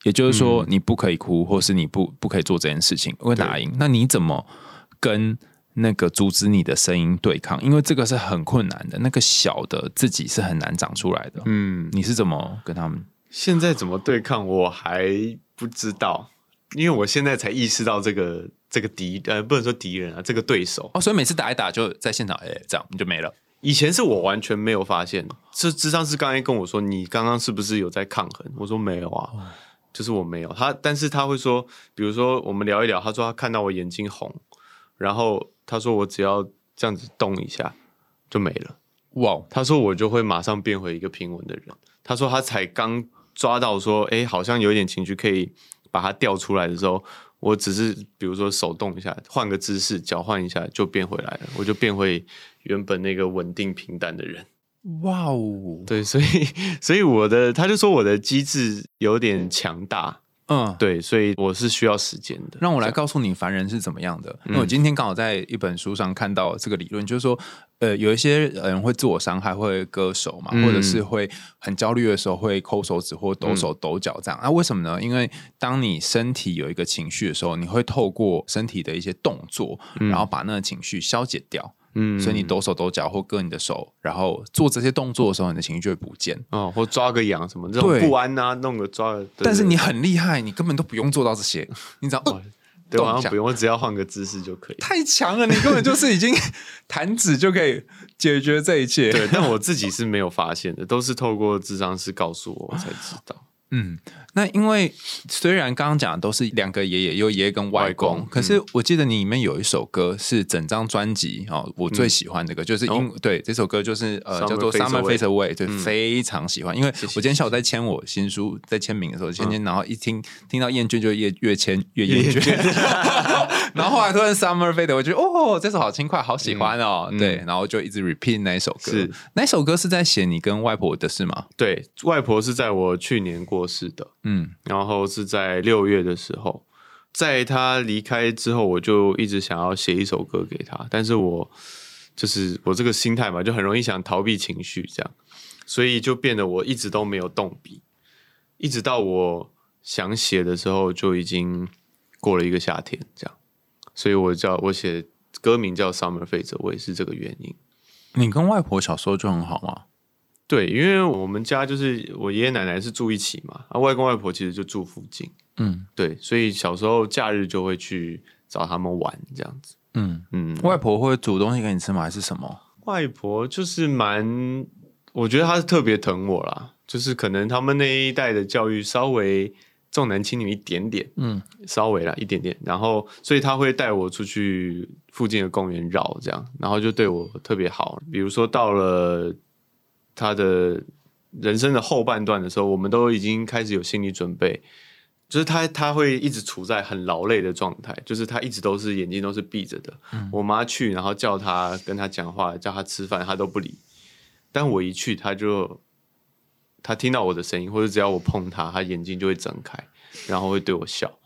也就是说你不可以哭，或是你不不可以做这件事情会打赢。那你怎么跟？那个阻止你的声音对抗，因为这个是很困难的。那个小的自己是很难长出来的。嗯，你是怎么跟他们？现在怎么对抗我还不知道，因为我现在才意识到这个这个敌呃不能说敌人啊，这个对手。哦，所以每次打一打就在现场，哎、这样你就没了。以前是我完全没有发现，这智商是刚才跟我说，你刚刚是不是有在抗衡？我说没有啊，就是我没有。他但是他会说，比如说我们聊一聊，他说他看到我眼睛红，然后他说我只要这样子动一下就没了。哇，他说我就会马上变回一个平稳的人。他说他才刚抓到说，哎，好像有一点情绪可以把它调出来的时候，我只是比如说手动一下，换个姿势，脚换一下就变回来了，我就变回原本那个稳定平淡的人。哇哦，对，所以所以我的他就说我的机制有点强大，嗯，对，所以我是需要时间的。让我来告诉你凡人是怎么样的。因为我今天刚好在一本书上看到这个理论，就是说，呃，有一些人会自我伤害，会割手嘛，或者是会很焦虑的时候会抠手指或抖手抖脚这样。那为什么呢？因为当你身体有一个情绪的时候，你会透过身体的一些动作，然后把那个情绪消解掉。嗯所以你抖手抖脚或割你的手，然后做这些动作的时候，你的情绪就会不见。哦，或抓个痒什么这种不安啊，弄个抓个。但是你很厉害，你根本都不用做到这些，你只要、呃对，好像不用，我只要换个姿势就可以。太强了，你根本就是已经 弹指就可以解决这一切。对，但我自己是没有发现的，都是透过智商师告诉我，我才知道。嗯，那因为虽然刚刚讲的都是两个爷爷，有爷爷跟外公，外公可是我记得你里面有一首歌是整张专辑哦，我最喜欢的歌，就是因、对这首歌就是呃叫做《Summer Fades Away》，对，非常喜欢。因为我今天下午在签我新书，在签名的时候签签，然后一听听到厌倦就越越签越厌倦，然后后来突然《Summer Fades》，我觉得哦，这首好轻快，好喜欢哦，对，然后就一直 repeat 那一首歌是。那一首歌是在写你跟外婆的事吗？对外婆是在我去年过世的，嗯然后是在六月的时候，在他离开之后，我就一直想要写一首歌给他，但是我就是我这个心态嘛，就很容易想逃避情绪，这样，所以就变得我一直都没有动笔，一直到我想写的时候，就已经过了一个夏天，这样，所以我叫我写歌名叫《Summer Fades》，我也是这个原因。你跟外婆小时候就很好吗？对，因为我们家就是我爷爷奶奶是住一起嘛，啊，外公外婆其实就住附近，嗯对，所以小时候假日就会去找他们玩这样子。嗯，嗯，外婆会煮东西给你吃吗？还是什么？外婆就是蛮，我觉得她是特别疼我啦，就是可能他们那一代的教育稍微重男轻女一点点，嗯稍微啦一点点，然后所以他会带我出去附近的公园绕这样，然后就对我特别好。比如说到了他的人生的后半段的时候，我们都已经开始有心理准备，就是他他会一直处在很劳累的状态，就是他一直都是眼睛都是闭着的。我妈去，然后叫他跟他讲话，叫他吃饭，他都不理。但我一去，他就他听到我的声音，或者只要我碰他，他眼睛就会睁开，然后会对我笑。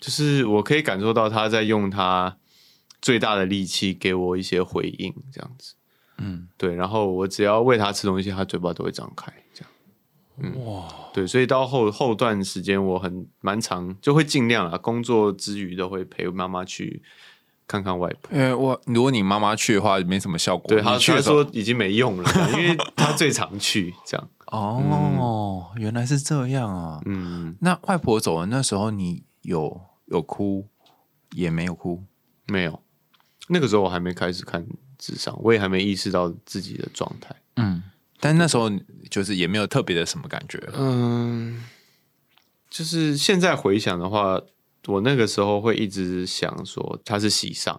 就是我可以感受到他在用他最大的力气给我一些回应，这样子。嗯，对，然后我只要喂他吃东西，他嘴巴都会张开，这样。嗯哇，对，所以到后后段时间，我很蛮长，就会尽量啊，工作之余都会陪妈妈去看看外婆。因为我如果你妈妈去的话，没什么效果。对，他去的时候说已经没用了，因为他最常去这样。哦，原来是这样啊。嗯，那外婆走了那时候，你有有哭，也没有哭。没有，那个时候我还没开始看智商，我也还没意识到自己的状态。嗯，但那时候就是也没有特别的什么感觉。嗯，就是现在回想的话，我那个时候会一直想说他是喜上，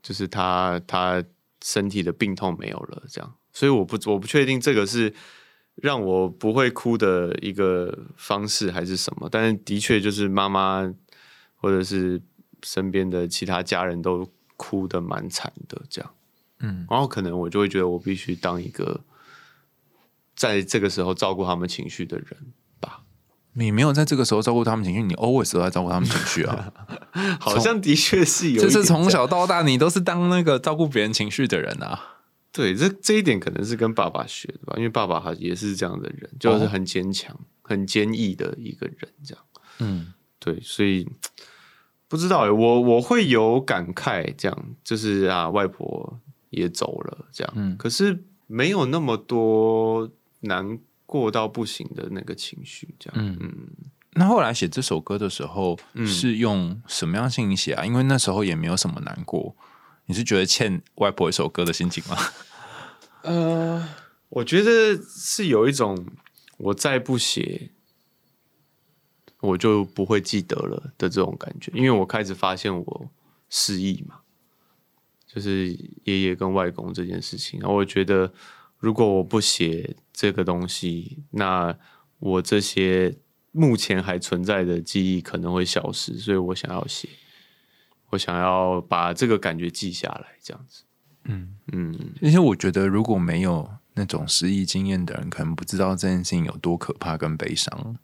就是他他身体的病痛没有了，这样，所以我不我不确定这个是让我不会哭的一个方式还是什么，但是的确就是妈妈或者是身边的其他家人都哭的蛮惨的，这样，嗯，然后可能我就会觉得我必须当一个在这个时候照顾他们情绪的人吧。你没有在这个时候照顾他们情绪，你 always 都在照顾他们情绪啊。好像的确是有就是从小到大，你都是当那个照顾别人情绪的人啊。对这这一点可能是跟爸爸学的吧，因为爸爸他也是这样的人，就是很坚强、很坚毅的一个人，这样嗯对，所以不知道欸我我会有感慨，这样就是啊，外婆也走了，这样，嗯。可是没有那么多难过到不行的那个情绪，这样，嗯。嗯。那后来写这首歌的时候，是用什么样心情写啊？因为那时候也没有什么难过，你是觉得欠外婆一首歌的心情吗？呃，我觉得是有一种我再不写，我就不会记得了的这种感觉，因为我开始发现我失忆嘛，就是爷爷跟外公这件事情，然后我觉得如果我不写这个东西，那我这些目前还存在的记忆可能会消失，所以我想要写，我想要把这个感觉记下来，这样子。嗯嗯，而且我觉得如果没有那种失忆经验的人，可能不知道这件事情有多可怕跟悲伤。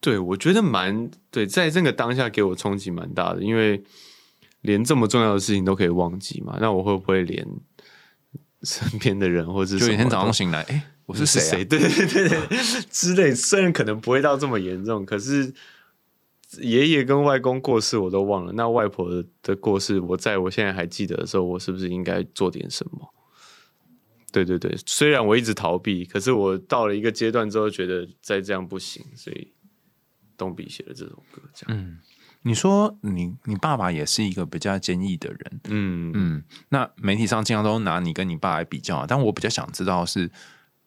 对，我觉得蛮对，在这个当下给我冲击蛮大的，因为连这么重要的事情都可以忘记嘛，那我会不会连 身边的人或者就每天早上醒来，哎、我是谁？对对对对之类，虽然可能不会到这么严重，可是爷爷跟外公过世我都忘了，那外婆的过世，我在我现在还记得的时候，我是不是应该做点什么？对对对，虽然我一直逃避，可是我到了一个阶段之后，觉得再这样不行，所以东比写的这首歌，这样。嗯，你说你你爸爸也是一个比较坚毅的人，嗯嗯，那媒体上经常都拿你跟你爸来比较啊，但我比较想知道的是。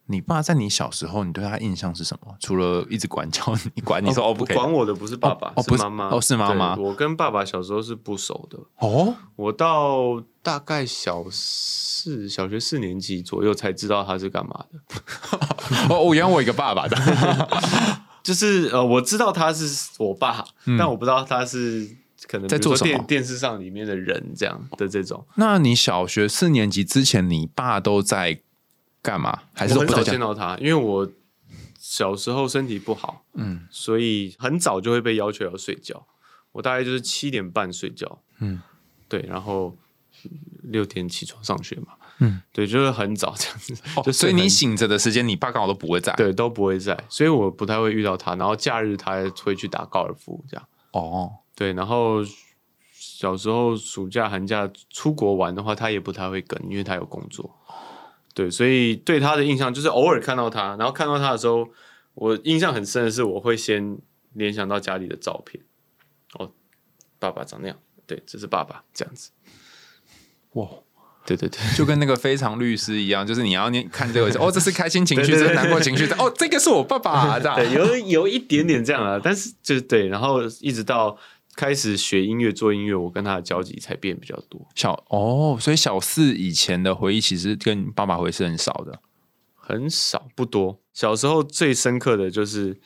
你爸在你小时候，你对他印象是什么？除了一直管教你，管你说哦不管我的不是爸爸，是妈妈，哦是妈妈我跟爸爸小时候是不熟的，哦，我到大概小四、小学四年级左右才知道他是干嘛的。哦，我原来我一个爸爸的，就是呃，我知道他是我爸，但我不知道他是可能嗯在做电电视上里面的人这样的这种。那你小学四年级之前，你爸都在干嘛？还是我很少？见到他，因为我小时候身体不好，嗯所以很早就会被要求要睡觉。我大概就是七点半睡觉，嗯，对，然后六点起床上学嘛，嗯，对，就是很早这样子，哦就所以你醒着的时间，你爸刚好都不会在。对都不会在，所以我不太会遇到他。然后假日他会去打高尔夫这样，哦，对，然后小时候暑假寒假出国玩的话，他也不太会跟，因为他有工作。对，所以对他的印象就是偶尔看到他，然后看到他的时候，我印象很深的是，我会先联想到家里的照片。哦，爸爸长那样，对，这是爸爸这样子。哇，对对对，就跟那个非常律师一样，就是你要念看这个，哦，这是开心情绪，这是难过情绪，哦，这个是我爸爸这样。对，有有一点点这样啊，但是就是对，然后一直到开始学音乐、做音乐，我跟他的交集才变比较多。小哦，所以小四以前的回忆其实跟爸爸回忆是很少的。很少不多。小时候最深刻的就是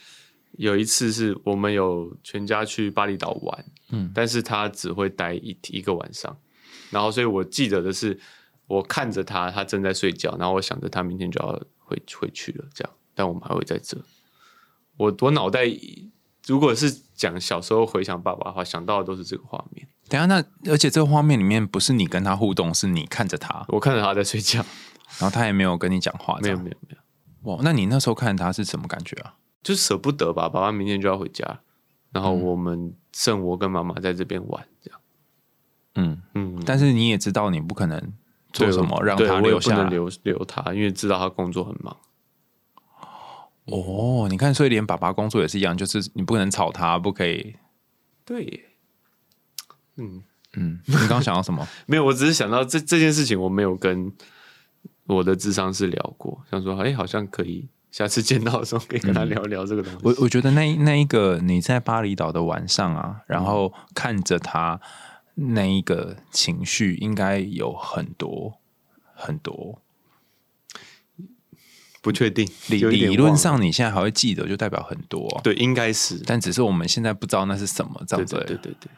有一次是我们有全家去巴厘岛玩，嗯但是他只会待一一个晚上，然后所以我记得的是我看着他，他正在睡觉，然后我想着他明天就要回回去了，这样，但我们还会在这。我我脑袋如果是讲小时候回想爸爸的话，想到的都是这个画面。等下，那而且这个画面里面不是你跟他互动，是你看着他，我看着他在睡觉，然后他也没有跟你讲话，没有没有没有，哇，那你那时候看他是什么感觉啊？就舍不得吧，爸爸明天就要回家，然后我们剩我跟妈妈在这边玩，这样。嗯，嗯，但是你也知道你不可能做什么让他留下。不能留留他，因为知道他工作很忙。哦，你看，所以连爸爸工作也是一样，就是你不能吵他，不可以。对耶，嗯，嗯，你刚刚想到什么？没有，我只是想到这这件事情，我没有跟我的智商是聊过，想说，哎、好像可以下次见到的时候可以跟他聊聊这个东西。我我觉得那那一个你在巴厘岛的晚上啊，然后看着他那一个情绪，应该有很多很多。不确定，理理论上你现在还会记得，就代表很多、对，应该是，但只是我们现在不知道那是什么，这对样子。对对对对，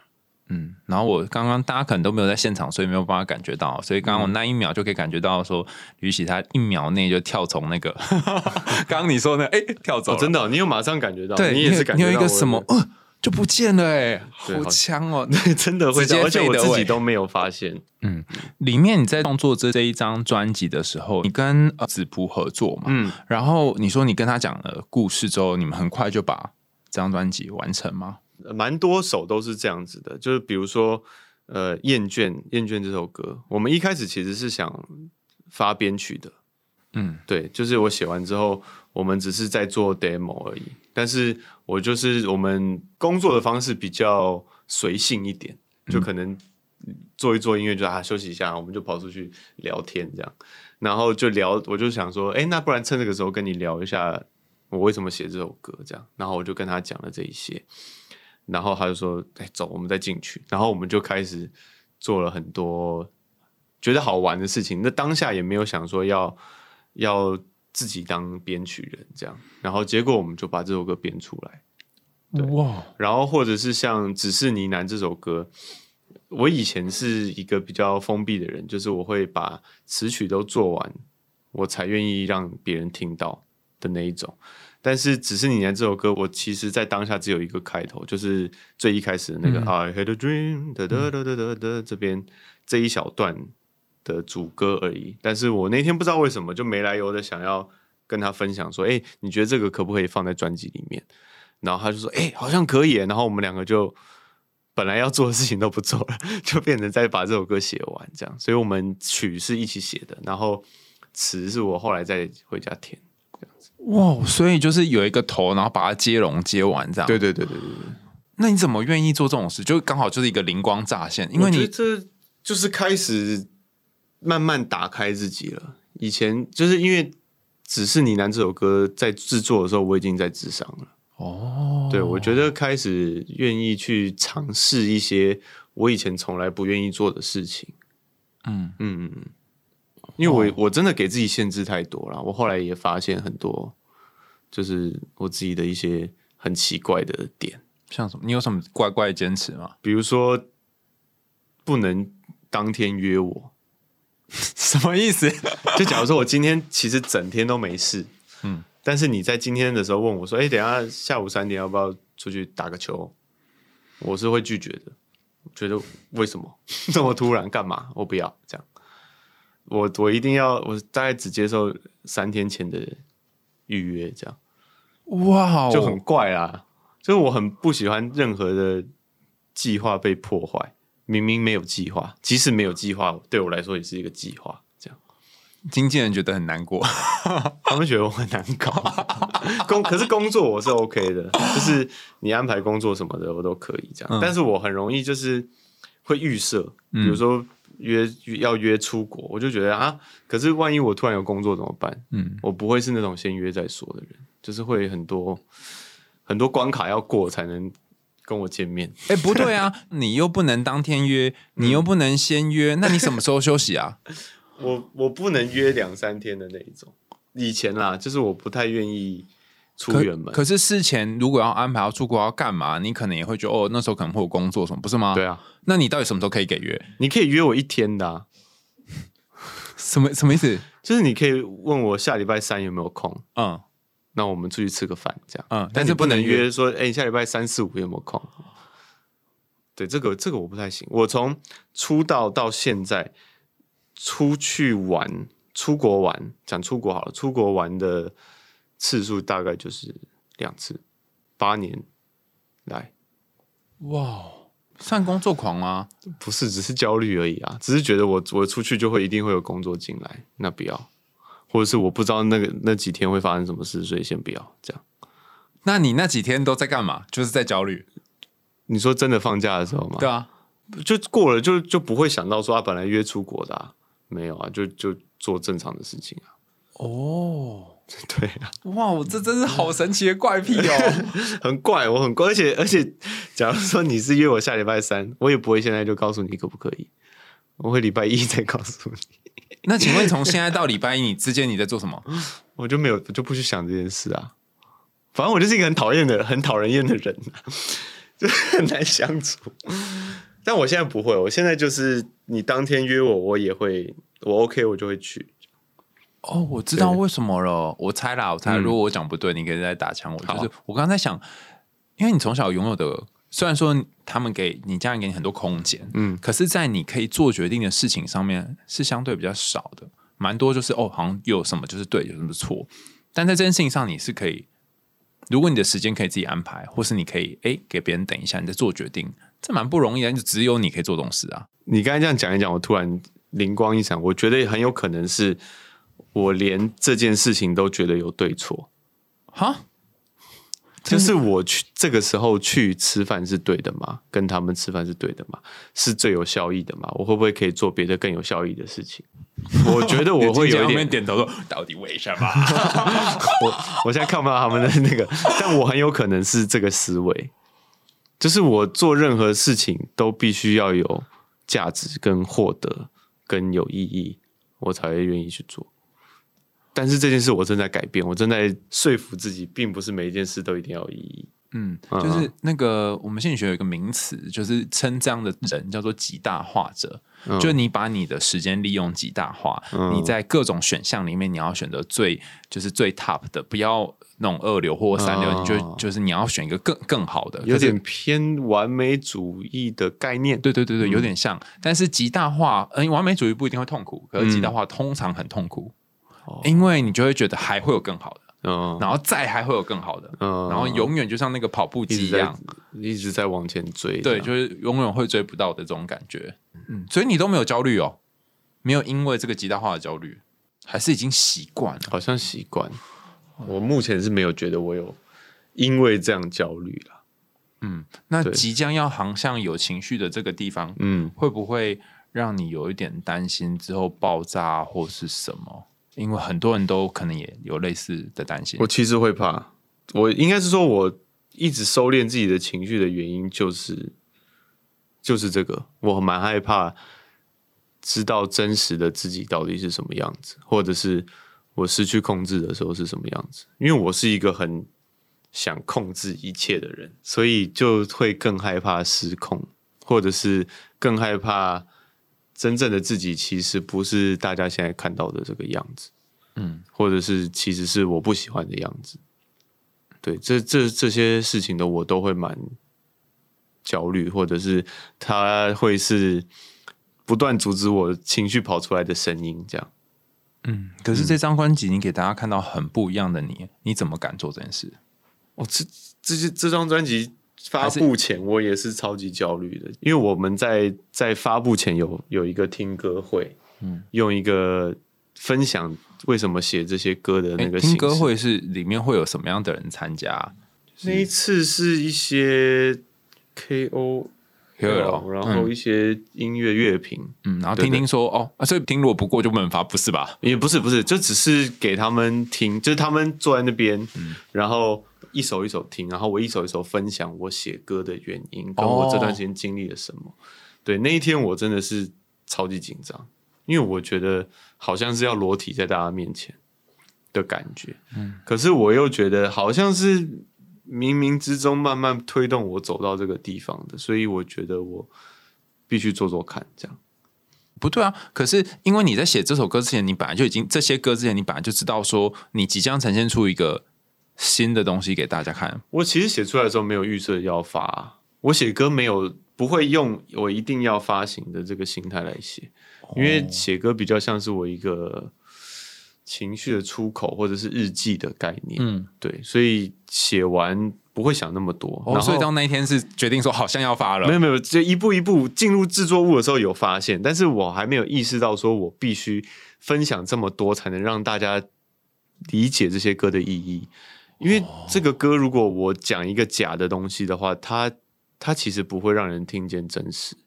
嗯，然后我刚刚大家可能都没有在现场，所以没有办法感觉到，所以刚刚我那一秒就可以感觉到说，吕喜他一秒内就跳从那个 刚刚你说的哎、跳走真的哦、你有马上感觉到，对，你也是感你觉到你有一个什么，呃就不见了哎、好强哦！对，真的会这样，而且我自己都没有发现。嗯里面你在创作这这一张专辑的时候，你跟呃子璞合作嘛，嗯，然后你说你跟他讲了故事之后，你们很快就把这张专辑完成吗？蛮多首都是这样子的，就是比如说，呃，《厌倦》《厌倦》这首歌，我们一开始其实是想发编曲的，嗯，对，就是我写完之后，我们只是在做 demo 而已。但是我就是我们工作的方式比较随性一点，就可能做一做音乐就啊休息一下，我们就跑出去聊天这样。然后就聊，我就想说，哎，那不然趁这个时候跟你聊一下，我为什么写这首歌这样。然后我就跟他讲了这一些，然后他就说，哎，走，我们再进去。然后我们就开始做了很多觉得好玩的事情。那当下也没有想说要要自己当编曲人这样。然后结果我们就把这首歌编出来。哇！然后或者是像《只是呢喃》这首歌。我以前是一个比较封闭的人，就是我会把词曲都做完，我才愿意让别人听到的那一种。但是只是呢喃这首歌，我其实在当下只有一个开头，就是最一开始的那个 I had a dream 的的的的的这边这一小段的主歌而已。但是我那天不知道为什么就没来由的想要跟他分享说，哎，你觉得这个可不可以放在专辑里面？然后他就说，哎，好像可以。然后我们两个就。本来要做的事情都不做了，就变成再把这首歌写完这样。所以，我们曲是一起写的，然后词是我后来再回家填这样子。哇，所以就是有一个头，然后把它接龙接完这样。对对对对对对。那你怎么愿意做这种事？就刚好就是一个灵光乍现，因为你这就是开始慢慢打开自己了。以前就是因为只是你男这首歌在制作的时候，我已经在智商了。哦，对，我觉得开始愿意去尝试一些我以前从来不愿意做的事情。嗯嗯嗯，因为我我真的给自己限制太多了。我后来也发现很多，就是我自己的一些很奇怪的点。像什么？你有什么怪怪的坚持吗？比如说，不能当天约我，什么意思？就假如说我今天其实整天都没事，嗯。但是你在今天的时候问我说：“哎，等下下午三点要不要出去打个球？”我是会拒绝的，觉得为什么 这么突然？干嘛？我不要这样。我我一定要，我大概只接受三天前的预约，这样。哇，就很怪啊！就是我很不喜欢任何的计划被破坏。明明没有计划，即使没有计划，对我来说也是一个计划。这样经纪人觉得很难过，他们觉得我很难搞。工可是工作我是 OK 的，就是你安排工作什么的我都可以这样。但是我很容易就是会预设，比如说约要约出国，我就觉得啊，可是万一我突然有工作怎么办？嗯，我不会是那种先约再说的人，就是会很多很多关卡要过才能跟我见面。哎，不对啊，你又不能当天约，你又不能先约，那你什么时候休息啊？我我不能约两三天的那一种，以前啦，就是我不太愿意出远门。可是事前如果要安排要出国要干嘛，你可能也会觉得哦，那时候可能会有工作什么，不是吗？对啊，那你到底什么时候可以给约？你可以约我一天的，什么什么意思？就是你可以问我下礼拜三有没有空，嗯，那我们出去吃个饭这样，嗯，但是不能约说，哎，下礼拜三四五有没有空？对，这个这个我不太行。我从出道到现在。出去玩，出国玩，讲出国好了。出国玩的次数大概就是两次，八年来。哇，算工作狂吗？不是，只是焦虑而已啊。只是觉得我我出去就会一定会有工作进来，那不要。或者是我不知道那个那几天会发生什么事，所以先不要这样。那你那几天都在干嘛？就是在焦虑。你说真的放假的时候吗？对啊，就过了就就不会想到说他本来约出国的。没有啊，就就做正常的事情啊。哦，对啊，哇，我这真是好神奇的怪癖哦，很怪，我很怪，而且而且，假如说你是约我下礼拜三，我也不会现在就告诉你可不可以，我会礼拜一再告诉你。那请问从现在到礼拜一，你之间你在做什么？我就没有，我就不去想这件事啊。反正我就是一个很讨厌的、很讨人厌的人，就很难相处。但我现在不会，我现在就是你当天约我，我也会，我 OK，我就会去。哦，我知道为什么了，我猜啦，我猜，如果我讲不对，你可以再打枪我。就是我刚刚在想，因为你从小拥有的，虽然说他们给你家人给你很多空间，嗯，可是，在你可以做决定的事情上面是相对比较少的，蛮多就是哦，好像有什么就是对，有什么错，但在这件事情上你是可以。如果你的时间可以自己安排，或是你可以哎给别人等一下，你再做决定，这蛮不容易的。就只有你可以做这种事啊！你刚才这样讲一讲，我突然灵光一闪，我觉得很有可能是我连这件事情都觉得有对错。哈？就是我去这个时候去吃饭是对的吗？跟他们吃饭是对的吗？是最有效益的吗？我会不会可以做别的更有效益的事情？我觉得我会有一点点头说，到底为什么？我我现在看不到他们的那个，但我很有可能是这个思维，就是我做任何事情都必须要有价值、跟获得、跟有意义，我才会愿意去做。但是这件事我正在改变，我正在说服自己，并不是每一件事都一定要有意义。嗯，就是那个我们心理学有一个名词，就是称这样的人叫做极大化者。就你把你的时间利用极大化，你在各种选项里面，你要选择最就是最 top 的，不要那种二流或三流，你就就是你要选一个更更好的，有点偏完美主义的概念。对对对对，有点像。但是极大化，嗯，完美主义不一定会痛苦，可是极大化通常很痛苦，因为你就会觉得还会有更好的。嗯，然后再还会有更好的，嗯，然后永远就像那个跑步机一样，一直在往前追，对，就是永远会追不到的这种感觉。嗯，所以你都没有焦虑哦，没有因为这个极大化的焦虑，还是已经习惯了，好像习惯。我目前是没有觉得我有因为这样焦虑了。嗯，那即将要航向有情绪的这个地方，嗯，会不会让你有一点担心之后爆炸或是什么？因为很多人都可能也有类似的担心。我其实会怕，我应该是说，我一直收敛自己的情绪的原因就是就是这个，我蛮害怕知道真实的自己到底是什么样子，或者是我失去控制的时候是什么样子。因为我是一个很想控制一切的人，所以就会更害怕失控，或者是更害怕。真正的自己其实不是大家现在看到的这个样子，嗯，或者是其实是我不喜欢的样子。对，这这这些事情的我都会蛮焦虑，或者是他会是不断阻止我情绪跑出来的声音，这样。嗯，可是这张专辑你给大家看到很不一样的你，你怎么敢做这件事？哦，这这些这张专辑。发布前我也是超级焦虑的，因为我们在在发布前有有一个听歌会，嗯，用一个分享为什么写这些歌的那个听歌会是里面会有什么样的人参加？那一次是一些 KO，然后一些音乐乐评，嗯，然后听听说哦，啊，所以听如果不过就不能发，不是吧？也不是不是，就只是给他们听，就是他们坐在那边，然后。一首一首听，然后我一首一首分享我写歌的原因，跟我这段时间经历了什么。对，那一天我真的是超级紧张，因为我觉得好像是要裸体在大家面前的感觉。嗯，可是我又觉得好像是冥冥之中慢慢推动我走到这个地方的，所以我觉得我必须做做看。这样不对啊？可是因为你在写这首歌之前，你本来就已经这些歌之前，你本来就知道说你即将呈现出一个。新的东西给大家看。我其实写出来的时候没有预设要发，我写歌没有不会用我一定要发行的这个心态来写，因为写歌比较像是我一个情绪的出口或者是日记的概念。嗯，对，所以写完不会想那么多。哦，所以到那一天是决定说好像要发了。没有没有，就一步一步进入制作物的时候有发现，但是我还没有意识到说我必须分享这么多才能让大家理解这些歌的意义。因为这个歌，如果我讲一个假的东西的话，它它其实不会让人听见真实。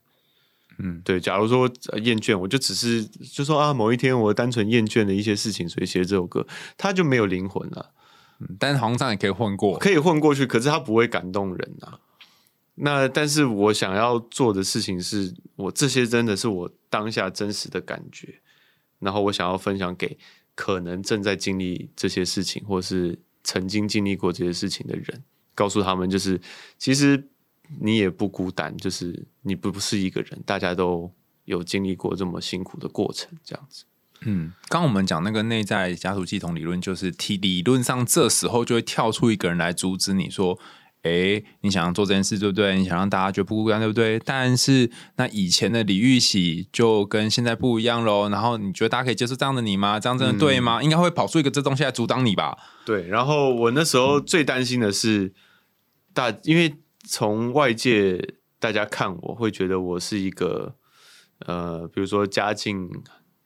嗯，对。假如说厌倦，我就只是就说啊，某一天我单纯厌倦了一些事情，所以写这首歌，它就没有灵魂了。嗯，但是皇上也可以混过，可以混过去，可是它不会感动人啊。那但是我想要做的事情是，我这些真的是我当下真实的感觉，然后我想要分享给可能正在经历这些事情，或是。曾经经历过这些事情的人，告诉他们，就是其实你也不孤单，就是你不不是一个人，大家都有经历过这么辛苦的过程，这样子。嗯，刚我们讲那个内在家族系统理论，就是体理论上这时候就会跳出一个人来阻止你说。哎，你想要做这件事，对不对？你想让大家觉得不孤单，对不对？但是那以前的李玉玺就跟现在不一样喽。然后你觉得大家可以接受这样的你吗？这样真的对吗？应该会跑出一个这东西来阻挡你吧？对。然后我那时候最担心的是，大因为从外界大家看我会觉得我是一个呃，比如说家境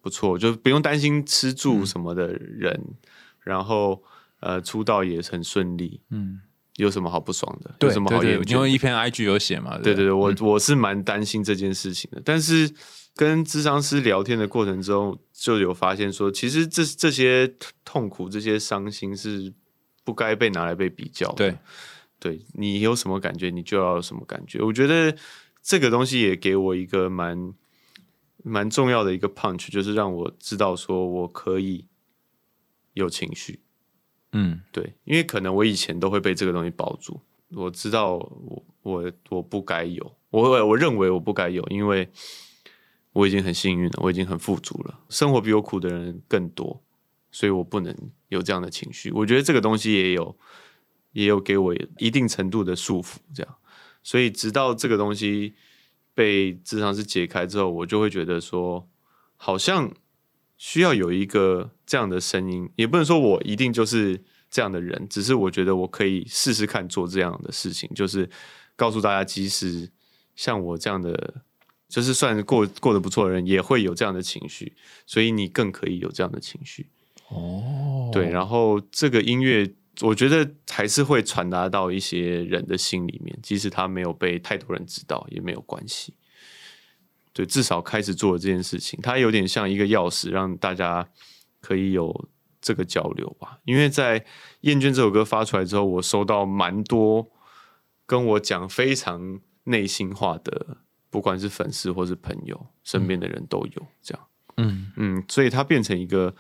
不错，就不用担心吃住什么的人。然后呃，出道也很顺利。嗯。有什么好不爽的？有什么好因为一篇 IG 有写嘛，对对对对，我我是蛮担心这件事情的。但是跟智商师聊天的过程中，就有发现说，其实这这些痛苦、这些伤心是不该被拿来被比较的。对对你有什么感觉，你就要有什么感觉。我觉得这个东西也给我一个蛮蛮重要的一个 punch，就是让我知道说我可以有情绪。嗯对，因为可能我以前都会被这个东西包住，我知道我我我不该有，我我认为我不该有，因为我已经很幸运了，我已经很富足了，生活比我苦的人更多，所以我不能有这样的情绪。我觉得这个东西也有也有给我一定程度的束缚，这样，所以直到这个东西被智商是解开之后，我就会觉得说，好像需要有一个这样的声音，也不能说我一定就是这样的人，只是我觉得我可以试试看做这样的事情，就是告诉大家，即使像我这样的，就是算过过得不错的人，也会有这样的情绪，所以你更可以有这样的情绪。哦，对，然后这个音乐，我觉得还是会传达到一些人的心里面，即使他没有被太多人知道，也没有关系。对，至少开始做了这件事情，它有点像一个钥匙，让大家可以有这个交流吧。因为在《厌倦》这首歌发出来之后，我收到蛮多跟我讲非常内心话的，不管是粉丝或是朋友，身边的人都有这样。嗯嗯，所以它变成一个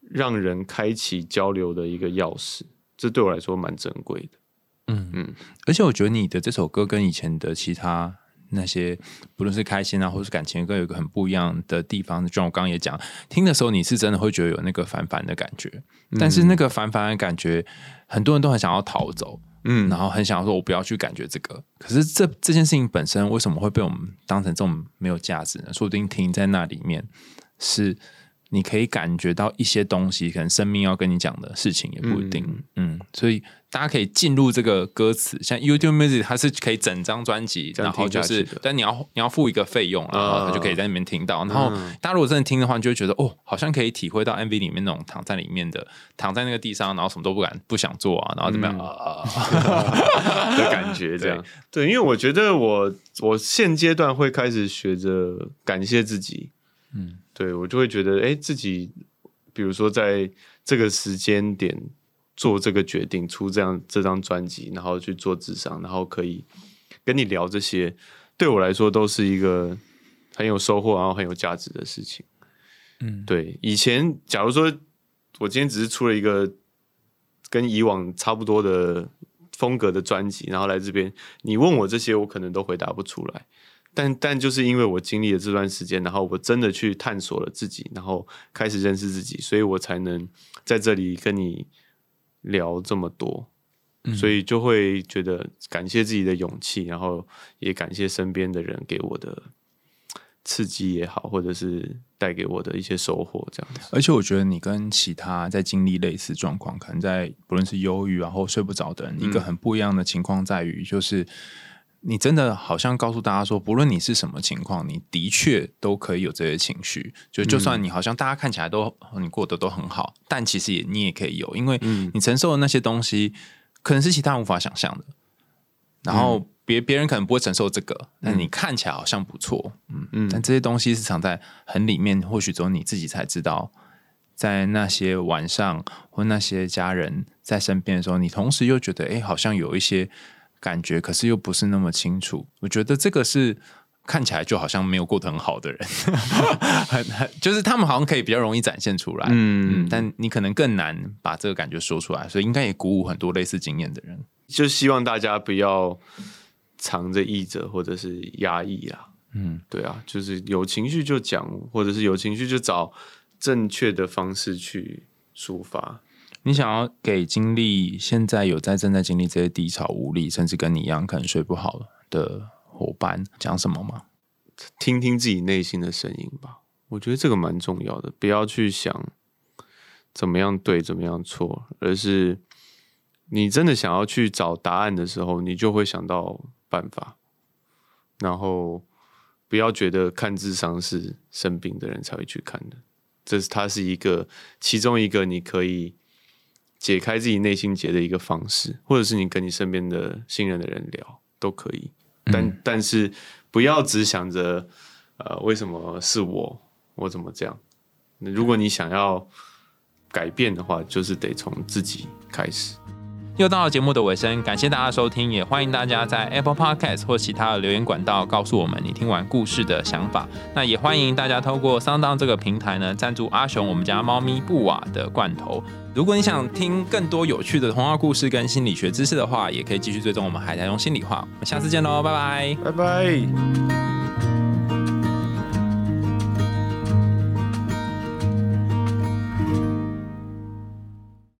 让人开启交流的一个钥匙，这对我来说蛮珍贵的。嗯嗯，而且我觉得你的这首歌跟以前的其他。那些不论是开心啊，或是感情的歌，有一个很不一样的地方。就像我刚刚也讲，听的时候你是真的会觉得有那个烦烦的感觉，但是那个烦烦的感觉，很多人都很想要逃走，嗯，然后很想要说我不要去感觉这个。可是这这件事情本身为什么会被我们当成这种没有价值呢？说不定停在那里面是你可以感觉到一些东西，可能生命要跟你讲的事情也不一定。嗯所以大家可以进入这个歌词，像 YouTube Music 它是可以整张专辑，然后就是但你要你要付一个费用，然后他就可以在那边听到。然后嗯大家如果真的听的话，你就会觉得哦，好像可以体会到 MV 里面那种躺在里面的，躺在那个地上，然后什么都不敢不想做啊，然后怎么样啊？的感觉，这样对，因为我觉得我我现阶段会开始学着感谢自己，嗯，对我就会觉得，哎、自己比如说在这个时间点做这个决定，出这样这张专辑，然后去做智商，然后可以跟你聊这些，对我来说都是一个很有收获，然后很有价值的事情。嗯，对，以前假如说我今天只是出了一个跟以往差不多的风格的专辑，然后来这边，你问我这些，我可能都回答不出来。但但就是因为我经历了这段时间，然后我真的去探索了自己，然后开始认识自己，所以我才能在这里跟你聊这么多。所以就会觉得感谢自己的勇气，然后也感谢身边的人给我的刺激也好，或者是带给我的一些收获，这样子。而且我觉得你跟其他在经历类似状况，可能在不论是忧郁然后睡不着的人，一个很不一样的情况在于，就是你真的好像告诉大家说，不论你是什么情况，你的确都可以有这些情绪。就就算你好像大家看起来都你过得都很好，但其实也你也可以有，因为你承受的那些东西，可能是其他人无法想象的。然后别别人可能不会承受这个，但你看起来好像不错，嗯嗯但这些东西是藏在很里面，或许只有你自己才知道。在那些晚上或那些家人在身边的时候，你同时又觉得，哎，好像有一些感觉，可是又不是那么清楚。我觉得这个是看起来就好像没有过得很好的人，很 很就是他们好像可以比较容易展现出来，嗯嗯，但你可能更难把这个感觉说出来，所以应该也鼓舞很多类似经验的人。就希望大家不要藏着掖着或者是压抑啦。嗯，对啊，就是有情绪就讲，或者是有情绪就找正确的方式去抒发。你想要给经历现在有在正在经历这些低潮无力，甚至跟你一样可能睡不好的伙伴讲什么吗？听听自己内心的声音吧，我觉得这个蛮重要的。不要去想怎么样对，怎么样错，而是你真的想要去找答案的时候，你就会想到办法。然后不要觉得看智商是生病的人才会去看的，这是它是一个其中一个你可以解开自己内心结的一个方式，或者是你跟你身边的信任的人聊都可以。但但是不要只想着呃为什么是我，我怎么这样？那如果你想要改变的话，就是得从自己开始。又到了节目的尾声，感谢大家收听，也欢迎大家在 Apple Podcast 或其他的留言管道告诉我们你听完故事的想法。那也欢迎大家透过上当这个平台呢，赞助阿雄我们家猫咪布瓦的罐头。如果你想听更多有趣的童话故事跟心理学知识的话，也可以继续追踪我们海苔用心里话。我们下次见喽，拜拜，拜拜。